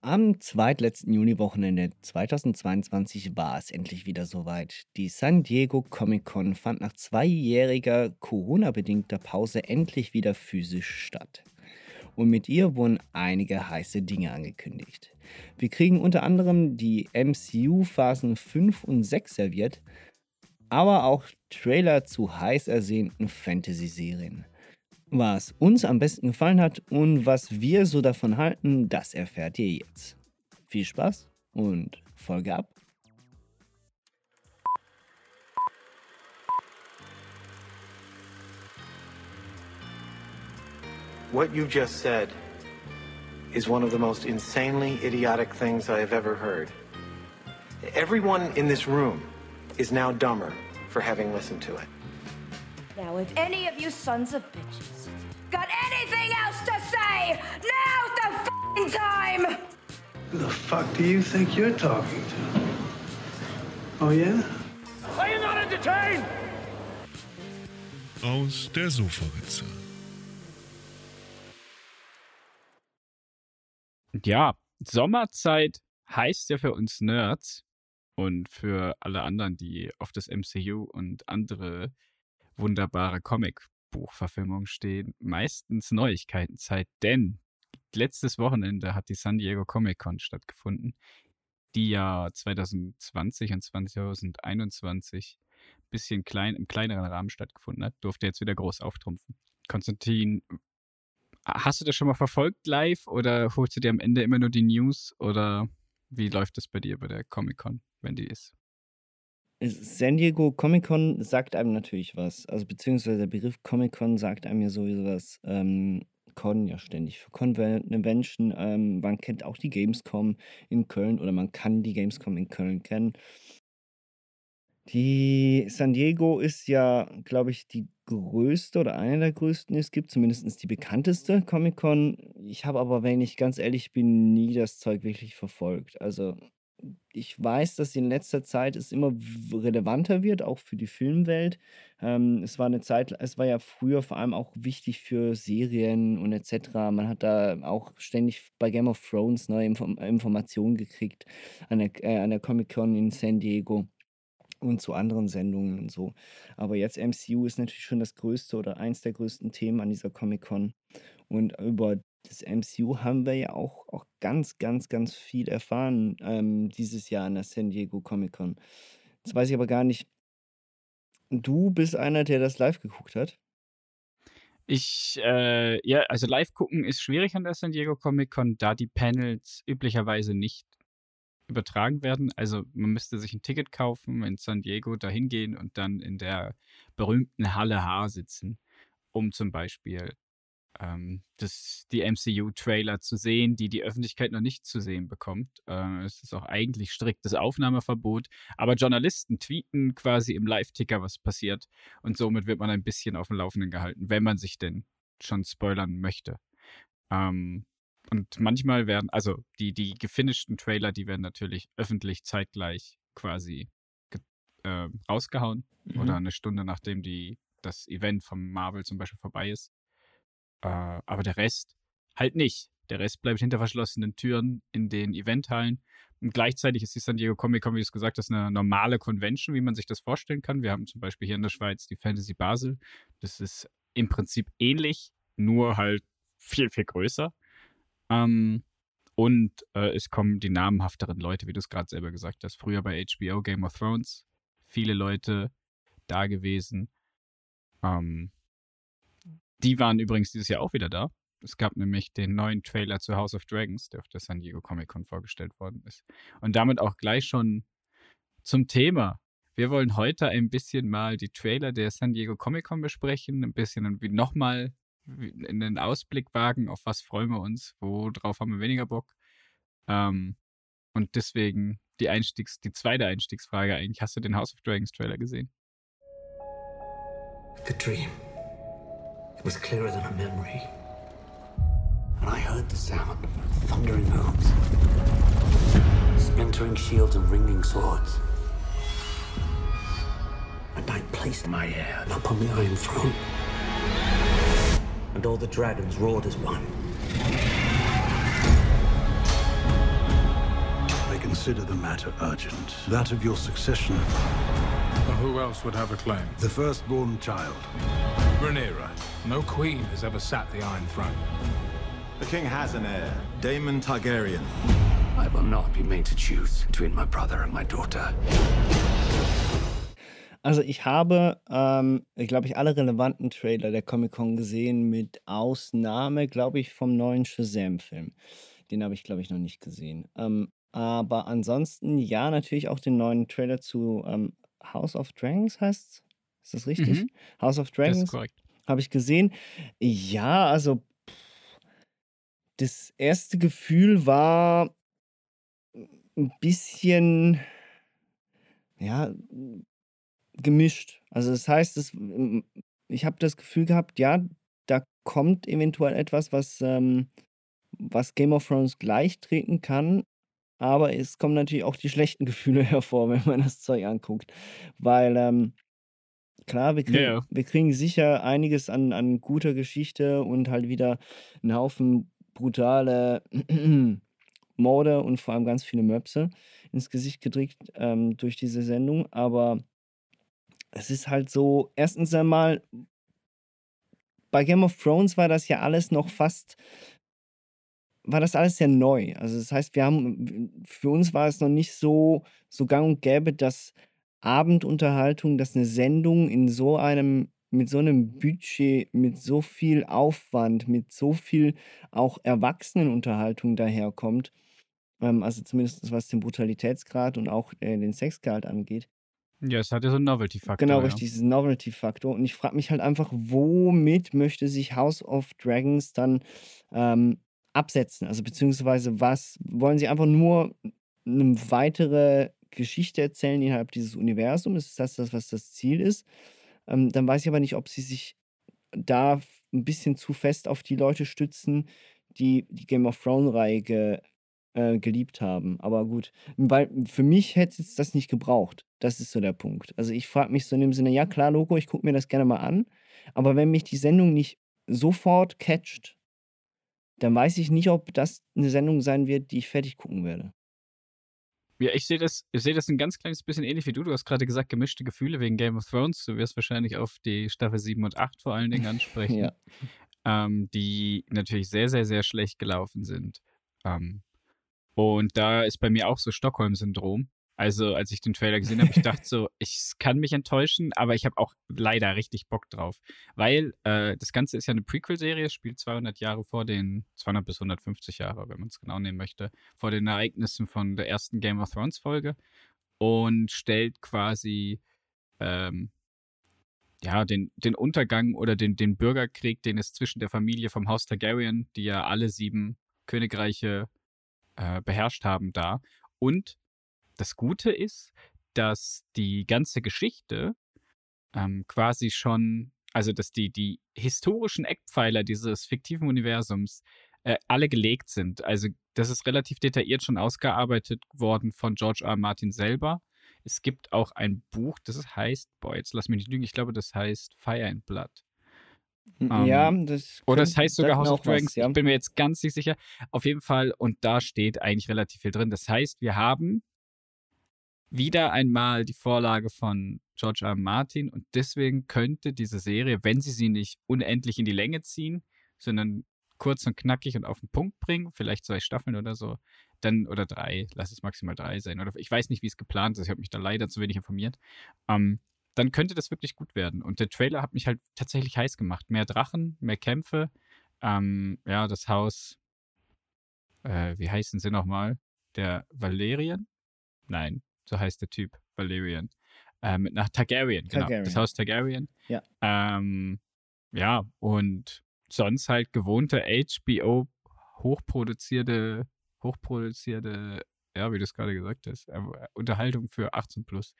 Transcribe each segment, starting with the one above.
Am zweitletzten Juniwochenende 2022 war es endlich wieder soweit. Die San Diego Comic-Con fand nach zweijähriger Corona-bedingter Pause endlich wieder physisch statt. Und mit ihr wurden einige heiße Dinge angekündigt. Wir kriegen unter anderem die MCU-Phasen 5 und 6 serviert, aber auch Trailer zu heiß ersehnten Fantasy-Serien. Was uns am besten gefallen hat und was wir so davon halten, das erfährt ihr jetzt. Viel Spaß und Folge ab. What you just said is one of the most insanely idiotic things I have ever heard. Everyone in this room is now dumber for having listened to it. Now, if any of you sons of bitches got anything else to say, now's the time! Who the fuck do you think you're talking to? Oh yeah? Are you not entertained? Aus der Sofaritze. Ja, Sommerzeit heißt ja für uns Nerds und für alle anderen, die auf das MCU und andere wunderbare Comicbuchverfilmungen stehen, meistens Neuigkeitenzeit, denn letztes Wochenende hat die San Diego Comic Con stattgefunden, die ja 2020 und 2021 ein bisschen klein, im kleineren Rahmen stattgefunden hat, durfte jetzt wieder groß auftrumpfen. Konstantin, hast du das schon mal verfolgt live oder holst du dir am Ende immer nur die News oder wie läuft das bei dir bei der Comic Con, wenn die ist? San Diego Comic Con sagt einem natürlich was. Also beziehungsweise der Begriff Comic Con sagt einem ja sowieso was. Ähm, Con ja ständig für Convention. Ähm, man kennt auch die Gamescom in Köln oder man kann die Gamescom in Köln kennen. Die San Diego ist ja, glaube ich, die größte oder eine der größten, die es gibt, zumindest die bekannteste Comic-Con. Ich habe aber, wenn ich ganz ehrlich bin, nie das Zeug wirklich verfolgt. Also ich weiß, dass in letzter Zeit es immer relevanter wird, auch für die Filmwelt. Ähm, es war eine Zeit, es war ja früher vor allem auch wichtig für Serien und etc. Man hat da auch ständig bei Game of Thrones neue Inform Informationen gekriegt an der, äh, an der Comic Con in San Diego und zu anderen Sendungen und so. Aber jetzt MCU ist natürlich schon das größte oder eins der größten Themen an dieser Comic Con. Und über das MCU haben wir ja auch, auch ganz, ganz, ganz viel erfahren ähm, dieses Jahr an der San Diego Comic Con. Jetzt weiß ich aber gar nicht, du bist einer, der das live geguckt hat. Ich, äh, ja, also live gucken ist schwierig an der San Diego Comic Con, da die Panels üblicherweise nicht übertragen werden. Also man müsste sich ein Ticket kaufen, in San Diego dahin gehen und dann in der berühmten Halle H sitzen, um zum Beispiel ähm, das, die MCU-Trailer zu sehen, die die Öffentlichkeit noch nicht zu sehen bekommt. Äh, es ist auch eigentlich striktes Aufnahmeverbot, aber Journalisten tweeten quasi im Live-Ticker, was passiert und somit wird man ein bisschen auf dem Laufenden gehalten, wenn man sich denn schon spoilern möchte. Ähm, und manchmal werden, also die, die gefinischten Trailer, die werden natürlich öffentlich zeitgleich quasi äh, rausgehauen mhm. oder eine Stunde nachdem die, das Event von Marvel zum Beispiel vorbei ist. Äh, aber der Rest halt nicht. Der Rest bleibt hinter verschlossenen Türen in den Eventhallen. Und gleichzeitig ist die San Diego Comic Con, wie du es gesagt hast, eine normale Convention, wie man sich das vorstellen kann. Wir haben zum Beispiel hier in der Schweiz die Fantasy Basel. Das ist im Prinzip ähnlich, nur halt viel, viel größer. Ähm, und äh, es kommen die namhafteren Leute, wie du es gerade selber gesagt hast. Früher bei HBO Game of Thrones, viele Leute da gewesen. Ähm, die waren übrigens dieses Jahr auch wieder da. Es gab nämlich den neuen Trailer zu House of Dragons, der auf der San Diego Comic Con vorgestellt worden ist. Und damit auch gleich schon zum Thema. Wir wollen heute ein bisschen mal die Trailer der San Diego Comic Con besprechen, ein bisschen nochmal in den Ausblick wagen, auf was freuen wir uns, worauf haben wir weniger Bock. Ähm, und deswegen die Einstiegs, die zweite Einstiegsfrage eigentlich, hast du den House of Dragons Trailer gesehen? The dream. It was clearer than a memory. And I heard the sound of thundering hooves, splintering shields and ringing swords. And I placed my heir upon the Iron Throne. And all the dragons roared as one. I consider the matter urgent. That of your succession, Who else would have a claim? the firstborn child. Rhaenyra. No queen has ever sat the Iron Throne. The king has an heir, Daemon Targaryen. I will not be made to choose between my brother and my daughter. Also ich habe, ähm, glaube ich, alle relevanten Trailer der Comic-Con gesehen, mit Ausnahme, glaube ich, vom neuen Shazam-Film. Den habe ich, glaube ich, noch nicht gesehen. Ähm, aber ansonsten, ja, natürlich auch den neuen Trailer zu ähm, House of Dragons heißt Ist das richtig? Mhm. House of Das ist Dragons korrekt. habe ich gesehen. Ja, also das erste Gefühl war ein bisschen, ja, gemischt. Also das heißt, es, m- ich habe das Gefühl gehabt, ja, da kommt eventuell etwas, was, ähm, was Game of Thrones gleich treten kann. Aber es kommen natürlich auch die schlechten Gefühle hervor, wenn man das Zeug anguckt. Weil, ähm, klar, wir kriegen, ja. wir kriegen sicher einiges an, an guter Geschichte und halt wieder einen Haufen brutale Morde und vor allem ganz viele Möpse ins Gesicht gedrückt ähm, durch diese Sendung. Aber es ist halt so, erstens einmal, bei Game of Thrones war das ja alles noch fast, war das alles sehr neu. Also das heißt, wir haben, für uns war es noch nicht so, so gang und gäbe, dass Abendunterhaltung, dass eine Sendung in so einem, mit so einem Budget, mit so viel Aufwand, mit so viel auch Erwachsenenunterhaltung daherkommt. Ähm, also zumindest was den Brutalitätsgrad und auch äh, den Sexgehalt angeht. Ja, es hat ja so einen Novelty-Faktor. Genau, ja. richtig, diesen Novelty-Faktor. Und ich frage mich halt einfach, womit möchte sich House of Dragons dann ähm, absetzen? Also beziehungsweise was, wollen sie einfach nur eine weitere Geschichte erzählen innerhalb dieses Universums? Ist das das, was das Ziel ist? Ähm, dann weiß ich aber nicht, ob sie sich da ein bisschen zu fest auf die Leute stützen, die die Game of Thrones-Reihe ge, äh, geliebt haben. Aber gut, weil für mich hätte es das nicht gebraucht. Das ist so der Punkt. Also ich frage mich so in dem Sinne, ja klar, Logo, ich gucke mir das gerne mal an, aber wenn mich die Sendung nicht sofort catcht, dann weiß ich nicht, ob das eine Sendung sein wird, die ich fertig gucken werde. Ja, ich sehe das, ich sehe das ein ganz kleines bisschen ähnlich wie du. Du hast gerade gesagt, gemischte Gefühle wegen Game of Thrones. Du wirst wahrscheinlich auf die Staffel 7 und 8 vor allen Dingen ansprechen, Ja. ähm, die natürlich sehr, sehr, sehr schlecht gelaufen sind. Ähm, und da ist bei mir auch so Stockholm-Syndrom. Also, als ich den Trailer gesehen habe, ich dachte so, ich kann mich enttäuschen, aber ich habe auch leider richtig Bock drauf. Weil äh, das Ganze ist ja eine Prequel-Serie, spielt 200 Jahre vor den, 200 bis 150 Jahre, wenn man es genau nehmen möchte, vor den Ereignissen von der ersten Game of Thrones-Folge und stellt quasi ähm, ja, den, den Untergang oder den, den Bürgerkrieg, den es zwischen der Familie vom Haus Targaryen, die ja alle sieben Königreiche äh, beherrscht haben, da. Und das Gute ist, dass die ganze Geschichte ähm, quasi schon, also dass die, die historischen Eckpfeiler dieses fiktiven Universums äh, alle gelegt sind. Also das ist relativ detailliert schon ausgearbeitet worden von George R. R. Martin selber. Es gibt auch ein Buch, das heißt, boah, jetzt lass mich nicht lügen, ich glaube, das heißt Fire and Blood. Ähm, ja, das Oder es könnte- heißt sogar House of auch was, Dragons. ja. Ich bin mir jetzt ganz nicht sicher. Auf jeden Fall, und da steht eigentlich relativ viel drin. Das heißt, wir haben wieder einmal die Vorlage von George R. R. Martin und deswegen könnte diese Serie, wenn sie sie nicht unendlich in die Länge ziehen, sondern kurz und knackig und auf den Punkt bringen, vielleicht zwei Staffeln oder so, dann oder drei, lass es maximal drei sein. Oder ich weiß nicht, wie es geplant ist. Ich habe mich da leider zu wenig informiert. Ähm, dann könnte das wirklich gut werden. Und der Trailer hat mich halt tatsächlich heiß gemacht. Mehr Drachen, mehr Kämpfe. Ähm, ja, das Haus, äh, wie heißen sie nochmal? Der Valerian? Nein, so heißt der Typ, Valerian. Ähm, nach Targaryen, genau. Das Targaryen. Haus Targaryen. Ja. Ähm, ja, und sonst halt gewohnte HBO hochproduzierte, hochproduzierte, ja, wie du es gerade gesagt hast, äh, Unterhaltung für 18 plus.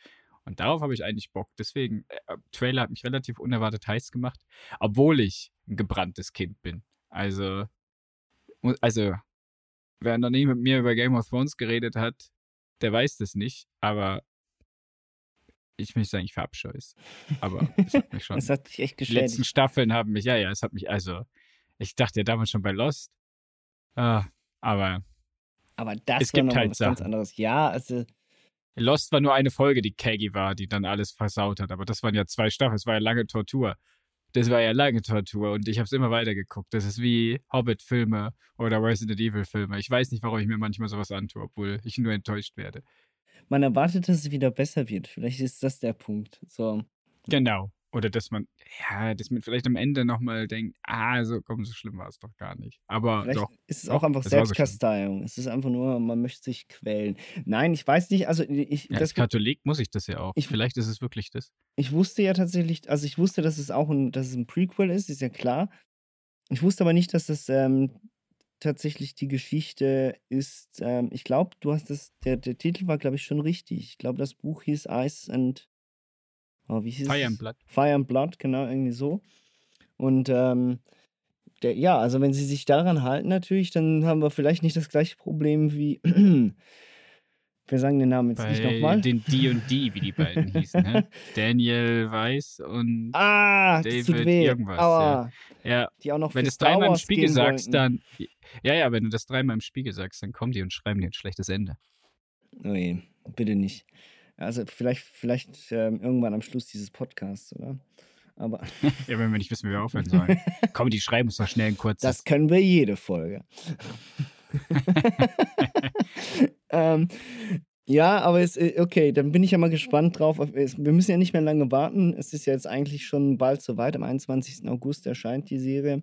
Und darauf habe ich eigentlich Bock. Deswegen, äh, Trailer hat mich relativ unerwartet heiß gemacht, obwohl ich ein gebranntes Kind bin. Also, also, wer noch nie mit mir über Game of Thrones geredet hat, der weiß das nicht, aber ich möchte sagen, ich verabscheue es. Aber es hat mich schon. Das hat dich echt Die letzten geschädigt. Staffeln haben mich, ja, ja, es hat mich, also, ich dachte ja damals schon bei Lost. Ah, aber Aber das Es war gibt halt was ganz Sachen. anderes. Ja, also Lost war nur eine Folge, die Kaggy war, die dann alles versaut hat. Aber das waren ja zwei Staffeln. Es war ja lange Tortur. Das war ja lange Tortur und ich habe es immer weiter geguckt. Das ist wie Hobbit-Filme oder Resident Evil-Filme. Ich weiß nicht, warum ich mir manchmal sowas antue, obwohl ich nur enttäuscht werde. man erwartet, dass es wieder besser wird. Vielleicht ist das der Punkt. So. Genau. Oder dass man, ja, dass man vielleicht am Ende nochmal denkt, ah, so komm, so schlimm war es doch gar nicht. Aber Vielleicht doch. ist es auch einfach so. Selbstkasteiung. es ist einfach nur, man möchte sich quälen. Nein, ich weiß nicht, also ich, Ja, das, als Katholik muss ich das ja auch. Ich- vielleicht ist es wirklich das. ich wusste ja tatsächlich, also ich wusste, dass es auch ein, dass es ein Prequel ist, ist ja klar. Ich wusste aber nicht, dass das ähm, tatsächlich die Geschichte ist. Ähm, ich glaube, du hast das, der, der Titel war, glaube ich, schon richtig. Ich glaube, das Buch hieß Ice and oh, wie hieß Fire and Blood. Fire and Blood, genau, irgendwie so. Und ähm, der, ja, also wenn sie sich daran halten natürlich, dann haben wir vielleicht nicht das gleiche Problem wie, wir sagen den Namen jetzt nicht Bei nochmal. den D und D, wie die beiden hießen. Hä? Daniel Weiss und Ah, das David weh. irgendwas, Aua. ja. Die auch noch Wenn du Star dreimal im Spiegel sagst, wollten. dann. Ja, ja, wenn du das dreimal im Spiegel sagst, dann kommen die und schreiben dir ein schlechtes Ende. Oh je, bitte nicht. Also vielleicht, vielleicht ähm, irgendwann am Schluss dieses Podcasts, oder? Aber Ja, wenn wir nicht wissen, wie wir aufhören sollen. Komm, die schreiben uns doch schnell ein kurzes. das können wir jede Folge. ähm, ja, aber es, äh, okay, dann bin ich ja mal gespannt drauf. Wir müssen ja nicht mehr lange warten. Es ist ja jetzt eigentlich schon bald soweit. Am 21. August erscheint die Serie.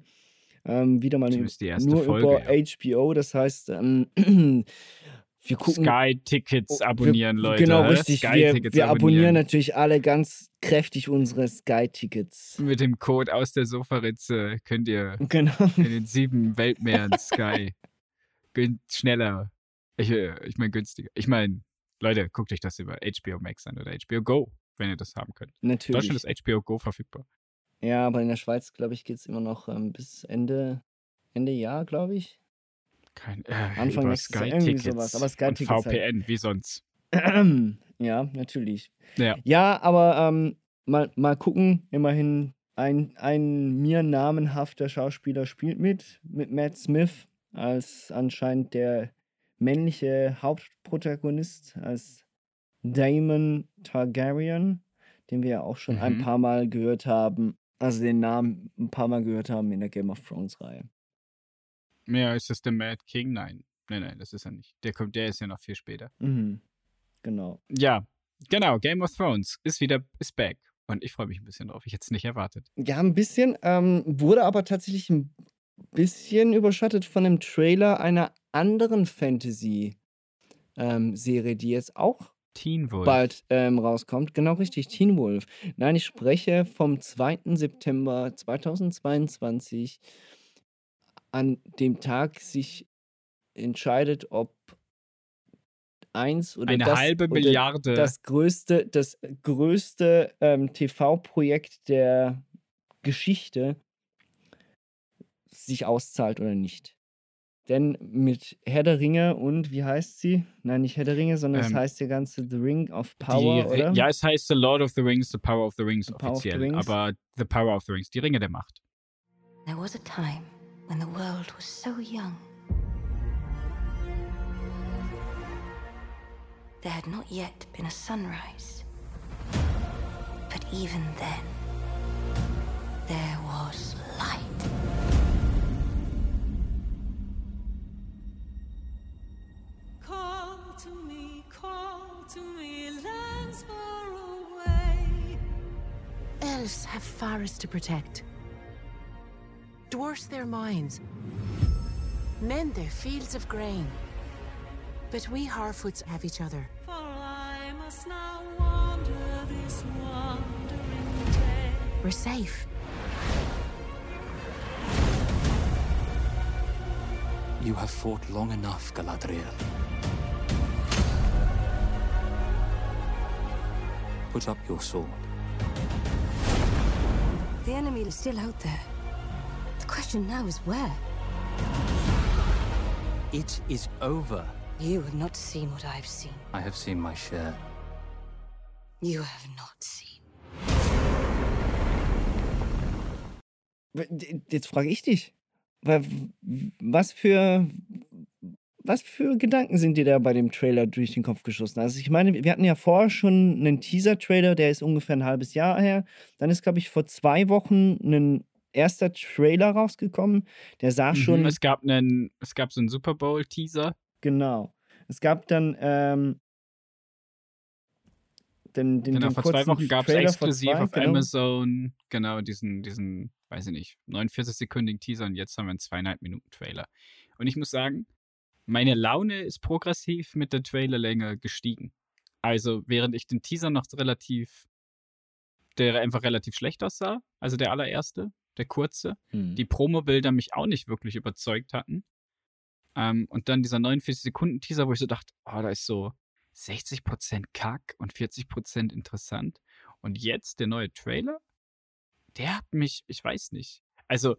Ähm, wieder mal nur Folge, über ja. HBO. Das heißt, ähm, wir gucken. Sky-Tickets Oh, abonnieren, wir, Leute. Genau, richtig. Wir, wir abonnieren natürlich alle ganz kräftig unsere Sky-Tickets. Mit dem Code aus der Sofaritze könnt ihr Genau. in den sieben Weltmeeren Sky schneller. Ich, äh, ich meine günstiger. Ich meine, Leute, guckt euch das über HBO Max an oder HBO Go, wenn ihr das haben könnt. In Natürlich. Deutschland ist HBO Go verfügbar. Ja, aber in der Schweiz, glaube ich, geht es immer noch ähm, bis Ende, Ende Jahr, glaube ich. Kein, äh, Anfang über nächstes Jahr, irgendwie sowas, aber und Sky-Tickets halt. VPN, wie sonst. ja, natürlich. Ja. Ja, aber ähm, mal, mal gucken. Immerhin ein, ein mir namenhafter Schauspieler spielt mit, mit Matt Smith als anscheinend der männliche Hauptprotagonist, als Damon Targaryen, den wir ja auch schon ein Mhm. paar Mal gehört haben, also den Namen ein paar Mal gehört haben in der Game of Thrones Reihe. Ja, ist das der Mad King? Nein. Nein, nein, das ist er nicht. Der kommt, der ist ja noch viel später. Mhm. Genau. Ja, genau. Game of Thrones ist wieder, ist back. Und ich freue mich ein bisschen drauf. Ich hätte es nicht erwartet. Ja, ein bisschen, ähm, wurde aber tatsächlich ein bisschen überschattet von dem Trailer einer anderen Fantasy-Serie, die jetzt auch Teen Wolf. bald ähm, rauskommt. Genau richtig, Teen Wolf. Nein, ich spreche vom 2. September 2022, an dem Tag sich entscheidet, ob eins oder Eine das, halbe oder Milliarde. das größte, das größte ähm, TV-Projekt der Geschichte sich auszahlt oder nicht. Denn mit Herr der Ringe und wie heißt sie? Nein, nicht Herr der Ringe, sondern es Ähm, heißt der ganze The Ring of Die Power, Ri- oder? Ja, es heißt The Lord of the Rings, The Power of the Rings The Power of the offiziell. Rings. Aber The Power of the Rings, die Ringe der Macht. There was a time when the world was so young. There had not yet been a sunrise. But even then, there was light. Call to me, call to me, lands far away. Elves have forests to protect. Dwarfs their mines. Men their fields of grain. But we Harfoots have each other. For I must now wander this wandering day. We're safe. You have fought long enough, Galadriel. Put up your sword. The enemy is still out there. The question now is where? It is over. You have not seen what I've seen. I have seen my share. You have not seen. Jetzt frage ich dich. Was für. was für Gedanken sind dir da bei dem Trailer durch den Kopf geschossen? Also ich meine, wir hatten ja vorher schon einen Teaser-Trailer, der ist ungefähr ein halbes Jahr her. Dann ist, glaube ich, vor zwei Wochen ein erster Trailer rausgekommen. Der sah Mhm, schon, es gab einen, es gab so einen Super Bowl-Teaser. genau. Es gab dann ähm, den, den, Genau, den vor zwei Wochen gab es exklusiv zwei, auf genau. Amazon, genau, diesen, diesen, weiß ich nicht, 49-sekündigen Teaser und jetzt haben wir einen zweieinhalb Minuten Trailer. Und ich muss sagen, meine Laune ist progressiv mit der Trailerlänge gestiegen. Also, während ich den Teaser noch relativ, der einfach relativ schlecht aussah, also der allererste, der kurze, Hm. die Promo-Bilder mich auch nicht wirklich überzeugt hatten. Ähm, und dann dieser 49-Sekunden-Teaser, wo ich so dachte, oh, da ist so 60% Kack und 40% interessant. Und jetzt der neue Trailer, der hat mich, ich weiß nicht. Also,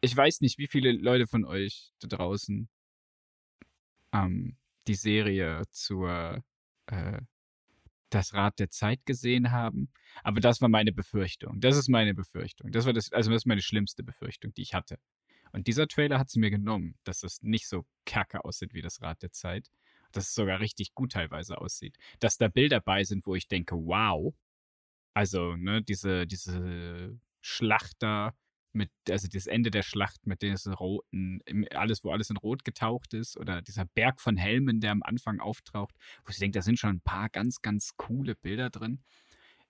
ich weiß nicht, wie viele Leute von euch da draußen ähm, die Serie zur äh, Das Rad der Zeit gesehen haben. Aber das war meine Befürchtung. Das ist meine Befürchtung. Das war das, also das ist meine schlimmste Befürchtung, die ich hatte. Und dieser Trailer hat sie mir genommen, dass es nicht so kacke aussieht wie das Rad der Zeit. Dass es sogar richtig gut teilweise aussieht. Dass da Bilder bei sind, wo ich denke, wow. Also, ne, diese, diese Schlachter mit, also das Ende der Schlacht mit diesen roten, alles, wo alles in Rot getaucht ist, oder dieser Berg von Helmen, der am Anfang auftaucht, wo ich denke, da sind schon ein paar ganz, ganz coole Bilder drin.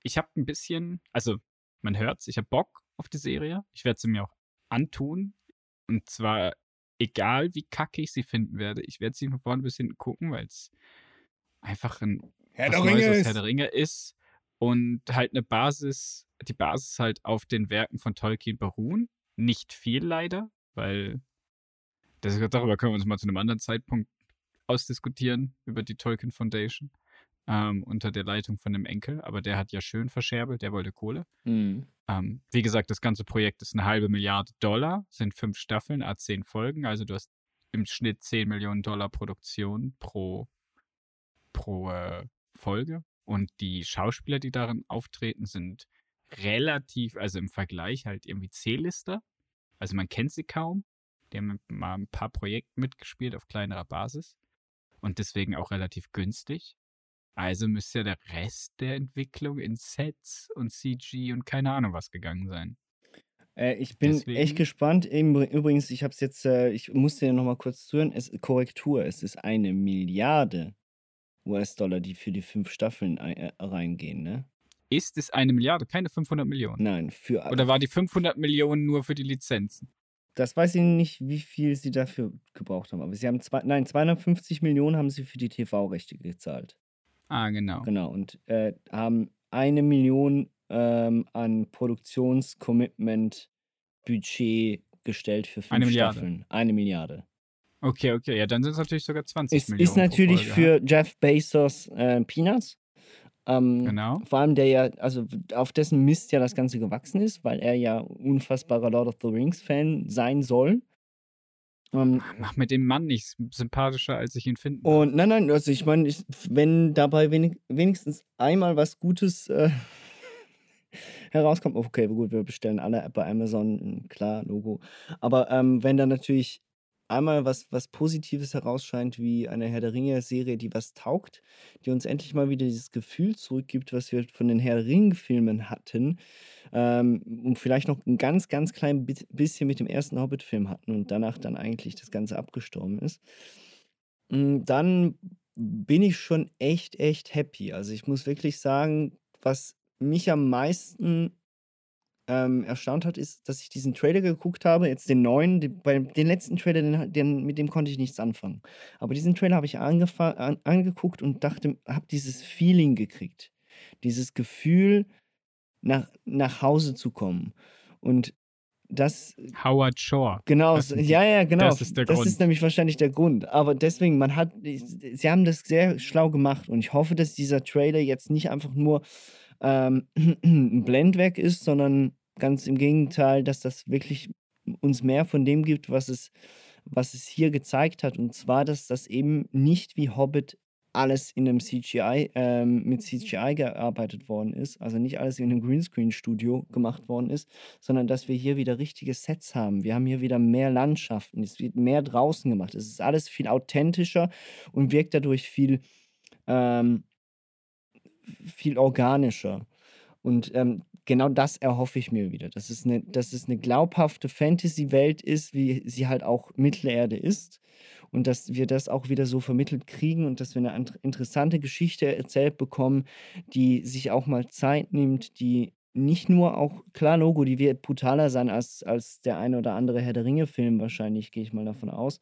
Ich habe ein bisschen, also man hört's, ich habe Bock auf die Serie. Ich werde sie mir auch antun. Und zwar egal, wie kacke ich sie finden werde. Ich werde sie von vorne bis hinten gucken, weil es einfach ein Herr was der Neues Ringe. Herr der Ringe ist und halt eine Basis, die Basis halt auf den Werken von Tolkien beruhen. Nicht viel leider, weil das, darüber können wir uns mal zu einem anderen Zeitpunkt ausdiskutieren, über die Tolkien Foundation, ähm, unter der Leitung von dem Enkel. Aber der hat ja schön verscherbelt, der wollte Kohle. Hm. Ähm, wie gesagt, das ganze Projekt ist eine halbe Milliarde Dollar, sind fünf Staffeln, a zehn Folgen. Also du hast im Schnitt 10 Millionen Dollar Produktion pro, pro äh, Folge. Und die Schauspieler, die darin auftreten, sind relativ, also im Vergleich halt irgendwie C-Lister. Also man kennt sie kaum. Die haben mal ein paar Projekte mitgespielt auf kleinerer Basis. Und deswegen auch relativ günstig. Also müsste ja der Rest der Entwicklung in Sets und CG und keine Ahnung was gegangen sein. Äh, ich bin Deswegen- echt gespannt. Übrigens, ich habe es jetzt, äh, ich musste ja noch mal kurz zuhören. Es, Korrektur, es ist eine Milliarde US-Dollar, die für die fünf Staffeln äh, reingehen, ne? Ist es eine Milliarde, keine 500 Millionen? Nein, für Oder war die 500 Millionen nur für die Lizenzen? das weiß ich nicht, wie viel sie dafür gebraucht haben. Aber sie haben zwei, nein, 250 Millionen haben sie für die TV-Rechte gezahlt. Ah, genau. Genau. Und äh, haben eine Million ähm, an Produktionscommitment-Budget gestellt für fünf Eine Milliarde. Staffeln. Eine Milliarde. Okay, okay, ja, dann sind es natürlich sogar 20 Es Millionen. ist natürlich für Jeff Bezos äh, Peanuts. Ähm, Genau. Vor allem der ja, also auf dessen Mist ja das Ganze gewachsen ist, weil er ja unfassbarer Lord of the Rings-Fan sein soll. Ähm, ja. Mach mit dem Mann nicht sympathischer, als ich ihn finde. und nein, nein, also ich meine, wenn dabei wenig, wenigstens einmal was Gutes äh, herauskommt, okay, gut, wir bestellen alle bei Amazon, klar, Logo. Aber ähm, wenn da natürlich einmal was, was Positives herausscheint, wie eine Herr der Ringe-Serie, die was taugt, die uns endlich mal wieder dieses Gefühl zurückgibt, was wir von den Herr der Ringe-Filmen hatten, ähm, und vielleicht noch ein ganz, ganz klein bisschen mit dem ersten Hobbit-Film hatten und danach dann eigentlich das Ganze abgestorben ist, mm, dann bin ich schon echt, echt happy. Also ich muss wirklich sagen, was mich am meisten ähm, erstaunt hat, ist, dass ich diesen Trailer geguckt habe, jetzt den neuen, den, bei den letzten Trailer, den, den, mit dem konnte ich nichts anfangen. Aber diesen Trailer habe ich an, angeguckt und dachte, habe dieses Feeling gekriegt. Dieses Gefühl, nach, nach Hause zu kommen. Und das Howard Shore. Genau, Das ja, ja, genau. das ist der das Grund. ist nämlich wahrscheinlich der Grund. Aber deswegen, man hat, sie haben das sehr schlau gemacht und ich hoffe, dass dieser Trailer jetzt nicht einfach nur ähm, ein Blendwerk ist, sondern ganz im Gegenteil, dass das wirklich uns mehr von dem gibt, was es, was es hier gezeigt hat. Und zwar, dass das eben nicht wie Hobbit alles in einem CGI, ähm, mit CGI gearbeitet worden ist, also nicht alles in einem Greenscreen-Studio gemacht worden ist, sondern dass wir hier wieder richtige Sets haben. Wir haben hier wieder mehr Landschaften, es wird mehr draußen gemacht. Es ist alles viel authentischer und wirkt dadurch viel, ähm, viel organischer. Und ähm, genau das erhoffe ich mir wieder. Dass es eine, dass es eine glaubhafte Fantasy-Welt ist, wie sie halt auch Mittelerde ist. Und dass wir das auch wieder so vermittelt kriegen und dass wir eine interessante Geschichte erzählt bekommen, die sich auch mal Zeit nimmt, die nicht nur auch, klar, Logo, die wird brutaler sein als, als der eine oder andere Herr der Ringe-Film, wahrscheinlich, gehe ich mal davon aus.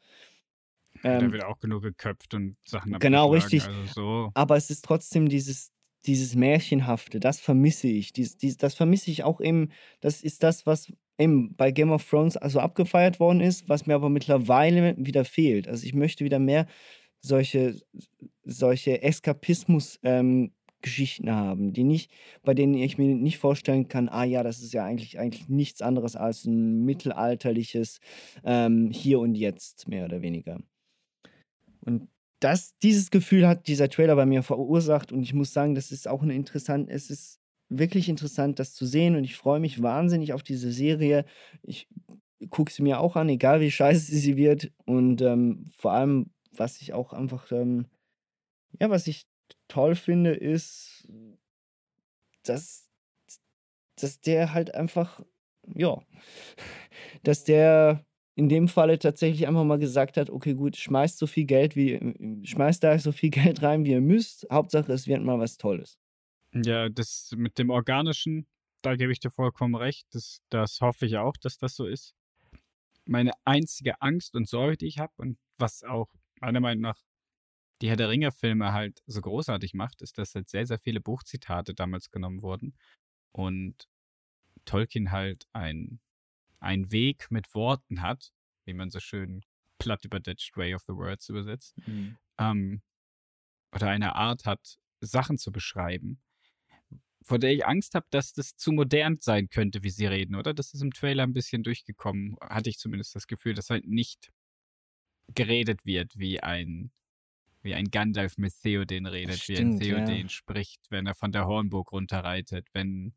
Ja, da Ähm, wird auch genug geköpft und Sachen Genau, richtig. Also so. Aber es ist trotzdem dieses, dieses Märchenhafte, das vermisse ich. Dies, dies, das vermisse ich auch eben, das ist das, was eben bei Game of Thrones also abgefeiert worden ist, was mir aber mittlerweile wieder fehlt. Also ich möchte wieder mehr solche, solche Eskapismus-Geschichten haben, die nicht, bei denen ich mir nicht vorstellen kann, ah ja, das ist ja eigentlich, eigentlich nichts anderes als ein mittelalterliches ähm, Hier und Jetzt, mehr oder weniger. Und das, dieses Gefühl hat dieser Trailer bei mir verursacht und ich muss sagen, das ist auch eine interessant, es ist wirklich interessant, das zu sehen und ich freue mich wahnsinnig auf diese Serie. Ich gucke sie mir auch an, egal wie scheiße sie wird und ähm, vor allem, was ich auch einfach, ähm, ja, was ich toll finde, ist, dass, dass der halt einfach, ja, dass der in dem Falle tatsächlich einfach mal gesagt hat, okay, gut, schmeißt so viel Geld wie, schmeißt da so viel Geld rein, wie ihr müsst. Hauptsache, es wird mal was Tolles. Ja, das mit dem Organischen, da gebe ich dir vollkommen recht. Das, das hoffe ich auch, dass das so ist. Meine einzige Angst und Sorge, die ich habe und was auch meiner Meinung nach die Herr der Ringe-Filme halt so großartig macht, ist, dass halt sehr, sehr viele Buchzitate damals genommen wurden und Tolkien halt ein, ein Weg mit Worten hat, wie man so schön platt überdetscht Way of the Words übersetzt, Mhm. ähm, oder eine Art hat, Sachen zu beschreiben, vor der ich Angst habe, dass das zu modern sein könnte, wie sie reden, oder? Das ist im Trailer ein bisschen durchgekommen, hatte ich zumindest das Gefühl, dass halt nicht geredet wird, wie ein, wie ein Gandalf mit Theoden redet, wie ein Stimmt, ja. Theoden spricht, wenn er von der Hornburg runterreitet, wenn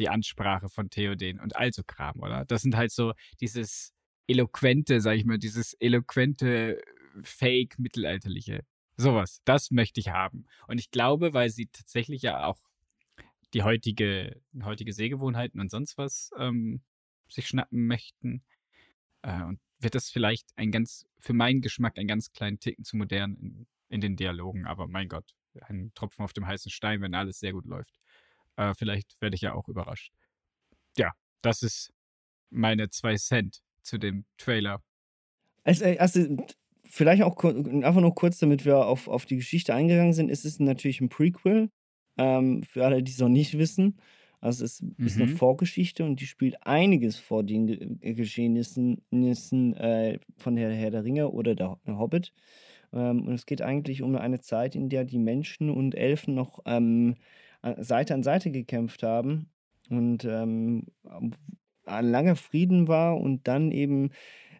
die Ansprache von Theoden und all so Kram, oder? Das sind halt so dieses eloquente, sag ich mal, dieses eloquente, fake, mittelalterliche. Sowas. Das möchte ich haben. Und ich glaube, weil sie tatsächlich ja auch die heutige, heutige Sehgewohnheiten und sonst was ähm, sich schnappen möchten, äh, und wird das vielleicht ein ganz, für meinen Geschmack, ein ganz kleinen Ticken zu modern in, in den Dialogen. Aber mein Gott, ein Tropfen auf dem heißen Stein, wenn alles sehr gut läuft. Äh, vielleicht werde ich ja auch überrascht. Ja, das ist meine zwei Cent zu dem Trailer. Also, also vielleicht auch einfach nur kurz, damit wir auf, auf die Geschichte eingegangen sind. Es ist natürlich ein Prequel, ähm, für alle, die es noch nicht wissen. Also es ist eine Mhm. Vorgeschichte und die spielt einiges vor den Ge äh, Geschehnissen Nissen, äh, von der Herr der Ringe oder der Ho- Hobbit. Ähm, und es geht eigentlich um eine Zeit, in der die Menschen und Elfen noch ähm, Seite an Seite gekämpft haben und ähm, ein langer Frieden war und dann eben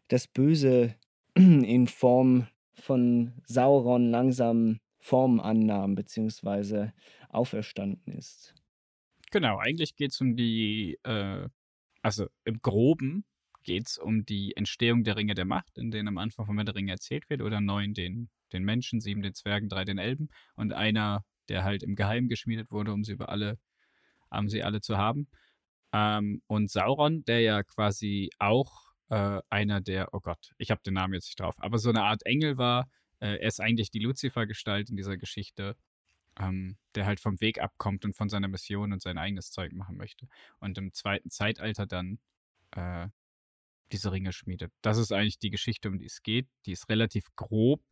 das Böse in Form von Sauron langsam Form annahm, beziehungsweise auferstanden ist. Genau, eigentlich geht es um die, äh, also im Groben geht es um die Entstehung der Ringe der Macht, in denen am Anfang von der Ringe erzählt wird, oder neun den, den Menschen, sieben den Zwergen, drei den Elben und einer, der halt im Geheimen geschmiedet wurde, um sie über alle, um sie alle zu haben. Ähm, und Sauron, der ja quasi auch äh, einer der, oh Gott, ich habe den Namen jetzt nicht drauf, aber so eine Art Engel war. Äh, er ist eigentlich die Luzifer-Gestalt in dieser Geschichte, ähm, der halt vom Weg abkommt und von seiner Mission und sein eigenes Zeug machen möchte. Und im zweiten Zeitalter dann äh, diese Ringe schmiedet. Das ist eigentlich die Geschichte, um die es geht. Die ist relativ grob,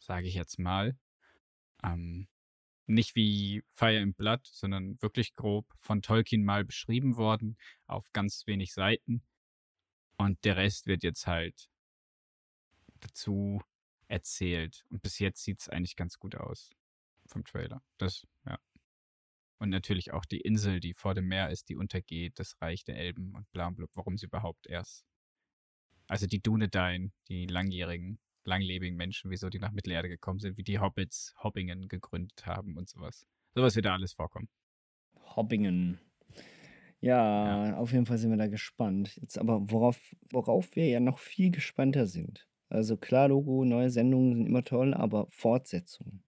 sage ich jetzt mal. Ähm, nicht wie Fire and Blood, sondern wirklich grob von Tolkien mal beschrieben worden, auf ganz wenig Seiten. Und der Rest wird jetzt halt dazu erzählt. Und bis jetzt sieht es eigentlich ganz gut aus vom Trailer. Das, ja. Und natürlich auch die Insel, die vor dem Meer ist, die untergeht, das Reich der Elben und bla bla, warum sie überhaupt erst. Also die Dunedain, die langjährigen langlebigen Menschen, wieso die nach Mittelerde gekommen sind, wie die Hobbits Hobbingen gegründet haben und sowas. Sowas wird da alles vorkommen. Hobbingen. Ja, auf jeden Fall sind wir da gespannt. Jetzt aber, worauf, worauf wir ja noch viel gespannter sind. Also klar, Logo, neue Sendungen sind immer toll, aber Fortsetzung.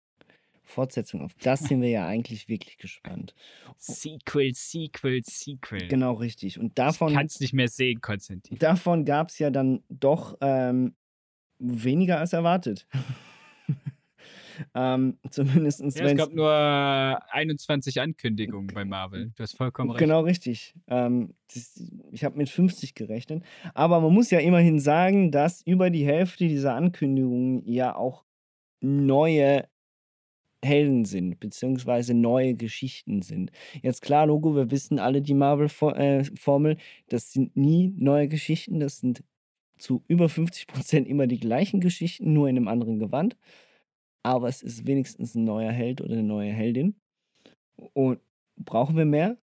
Fortsetzung, auf das sind wir ja eigentlich wirklich gespannt. Sequel, Sequel, Sequel. Genau richtig. Und Ich davon, kann es nicht mehr sehen, Konstantin. davon gab es ja dann doch ähm, weniger als erwartet. ähm, zumindest Ja, es gab nur 21 Ankündigungen bei Marvel. Du hast vollkommen recht. Genau richtig. Ähm, das, ich habe mit 50 gerechnet. Aber man muss ja immerhin sagen, dass über die Hälfte dieser Ankündigungen ja auch neue Helden sind, beziehungsweise neue Geschichten sind. Jetzt klar, Logo, wir wissen alle die Marvel-Formel, das sind nie neue Geschichten, das sind zu über 50 Prozent immer die gleichen Geschichten, nur in einem anderen Gewand. Aber es ist wenigstens ein neuer Held oder eine neue Heldin. Und brauchen wir mehr?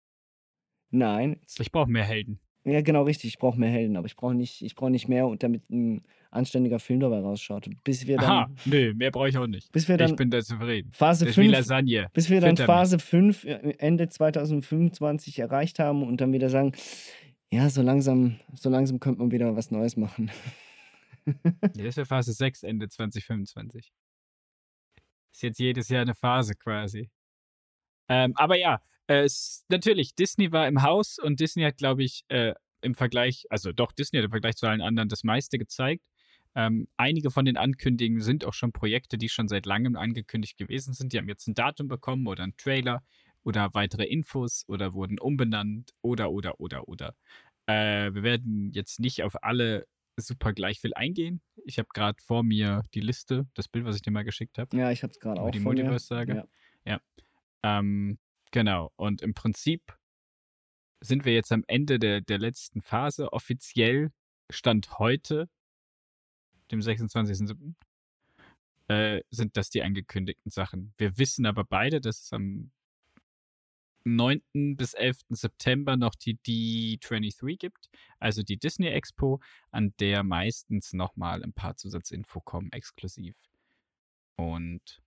Nein. Ich brauche mehr Helden. Ja, genau richtig. Ich brauche mehr Helden, aber ich brauche nicht, ich brauche nicht mehr, und damit ein anständiger Film dabei rausschaut. Bis wir dann, Aha, nö, mehr brauche ich auch nicht. bis wir dann ich bin da zufrieden. Phase Das ist wie 5 Lasagne. bis wir dann. Phase 5 äh, Ende 2025 erreicht haben und dann wieder sagen, ja, so langsam, so langsam könnte man wieder was Neues machen. Nee, das wäre Phase 6, Ende 2025. Ist jetzt jedes Jahr eine Phase quasi. Ähm, aber ja, äh, es, natürlich, Disney war im Haus und Disney hat, glaube ich, äh, im Vergleich, also doch, Disney hat im Vergleich zu allen anderen das meiste gezeigt. Ähm, einige von den Ankündigungen sind auch schon Projekte, die schon seit langem angekündigt gewesen sind. Die haben jetzt ein Datum bekommen oder einen Trailer oder weitere Infos oder wurden umbenannt oder, oder, oder, oder. Äh, wir werden jetzt nicht auf alle super gleich viel eingehen. Ich habe gerade vor mir die Liste, das Bild, was ich dir mal geschickt habe, Ja, ich habe es gerade auch die. Multiverse-Sage. Ja. Ähm, genau. Und im Prinzip sind wir jetzt am Ende der, der letzten Phase. Offiziell stand heute, dem 26.07., äh, sind das die angekündigten Sachen. Wir wissen aber beide, dass es am 9. bis 11. September noch die D23 gibt, also die Disney Expo, an der meistens nochmal ein paar Zusatzinfo kommen, exklusiv. Und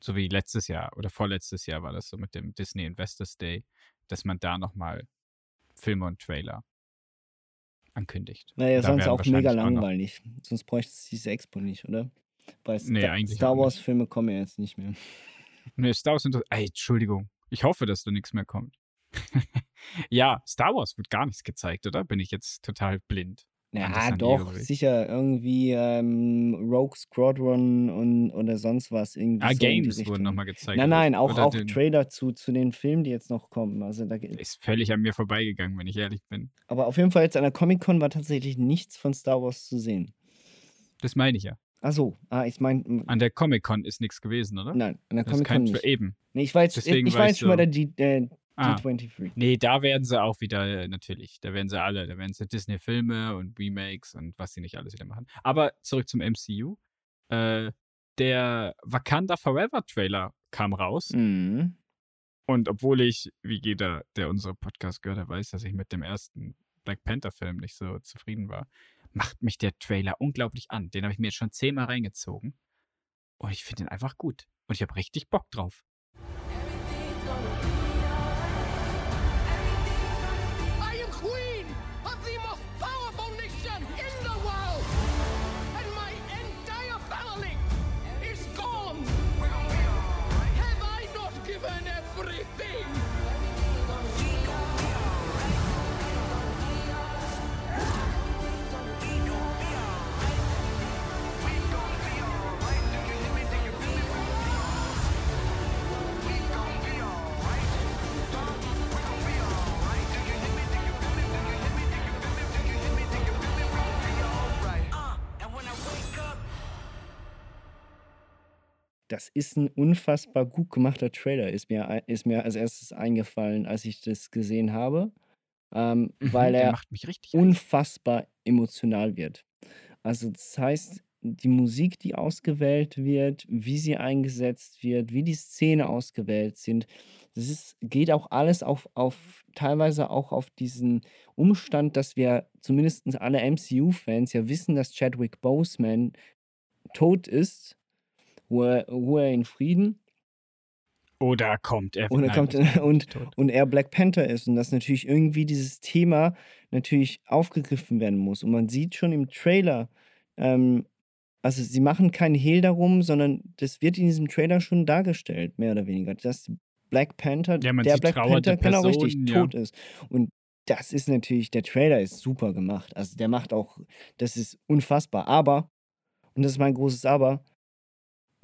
so wie letztes Jahr oder vorletztes Jahr war das so mit dem Disney Investors Day, dass man da nochmal Filme und Trailer ankündigt. Naja, Da sonst auch mega wahrscheinlich auch langweilig. Sonst bräuchte es diese Expo nicht, oder? Weil Nee, Star, eigentlich Star auch Wars nicht. Filme kommen ja jetzt nicht mehr. Nee, Star Wars inter- Ey, Entschuldigung. Ich hoffe, dass da nichts mehr kommt. ja, Star Wars wird gar nichts gezeigt, oder? Bin ich jetzt total blind? Ja, doch, sicher. Irgendwie ähm, Rogue Squadron und oder sonst was. Irgendwie Ah, so Games wurden nochmal gezeigt. Nein, nein, auch, auch den- Trailer zu, zu den Filmen, die jetzt noch kommen. Also da, Ist völlig an mir vorbeigegangen, wenn ich ehrlich bin. aber auf jeden Fall jetzt an der Comic-Con war tatsächlich nichts von Star Wars zu sehen. Das meine ich ja. Ach so, ah, ich meine, An der Comic-Con ist nichts gewesen, oder? nein, an der Comic-Con kein nicht. eben. Nee, ich war jetzt, Deswegen ich war war ich jetzt schon bei der G, äh, Ah. G23. Nee, da werden sie auch wieder, äh, natürlich. Da werden sie alle, da werden sie Disney-Filme und Remakes und was sie nicht alles wieder machen. Aber zurück zum MCU. Äh, der Wakanda Forever Trailer kam raus. Mhm. Und obwohl ich, wie jeder, der unsere Podcast gehört hat, weiß, dass ich mit dem ersten Black Panther-Film nicht so zufrieden war, macht mich der Trailer unglaublich an. Den habe ich mir jetzt schon zehnmal reingezogen. Und ich finde ihn einfach gut. Und ich habe richtig Bock drauf. Das ist ein unfassbar gut gemachter Trailer, ist mir, ist mir als erstes eingefallen, als ich das gesehen habe, ähm, Mhm, weil er unfassbar emotional wird. Also das heißt, die Musik, die ausgewählt wird, wie sie eingesetzt wird, wie die Szene ausgewählt sind, das ist, geht auch alles auf, auf teilweise auch auf diesen Umstand, dass wir zumindest alle MCU-Fans ja wissen, dass Chadwick Boseman tot ist, Ruhe, Ruhe in Frieden. Oder kommt er? Er Nein, kommt er und, und er Black Panther ist und dass natürlich irgendwie dieses Thema natürlich aufgegriffen werden muss. Und man sieht schon im Trailer, ähm, also sie machen keinen Hehl darum, sondern das wird in diesem Trailer schon dargestellt, mehr oder weniger, dass Black Panther, Ja, der Black Panther, genau richtig, ja. tot ist. Und das ist natürlich, der Trailer ist super gemacht. Also der macht auch, das ist unfassbar. Aber, und das ist mein großes Aber,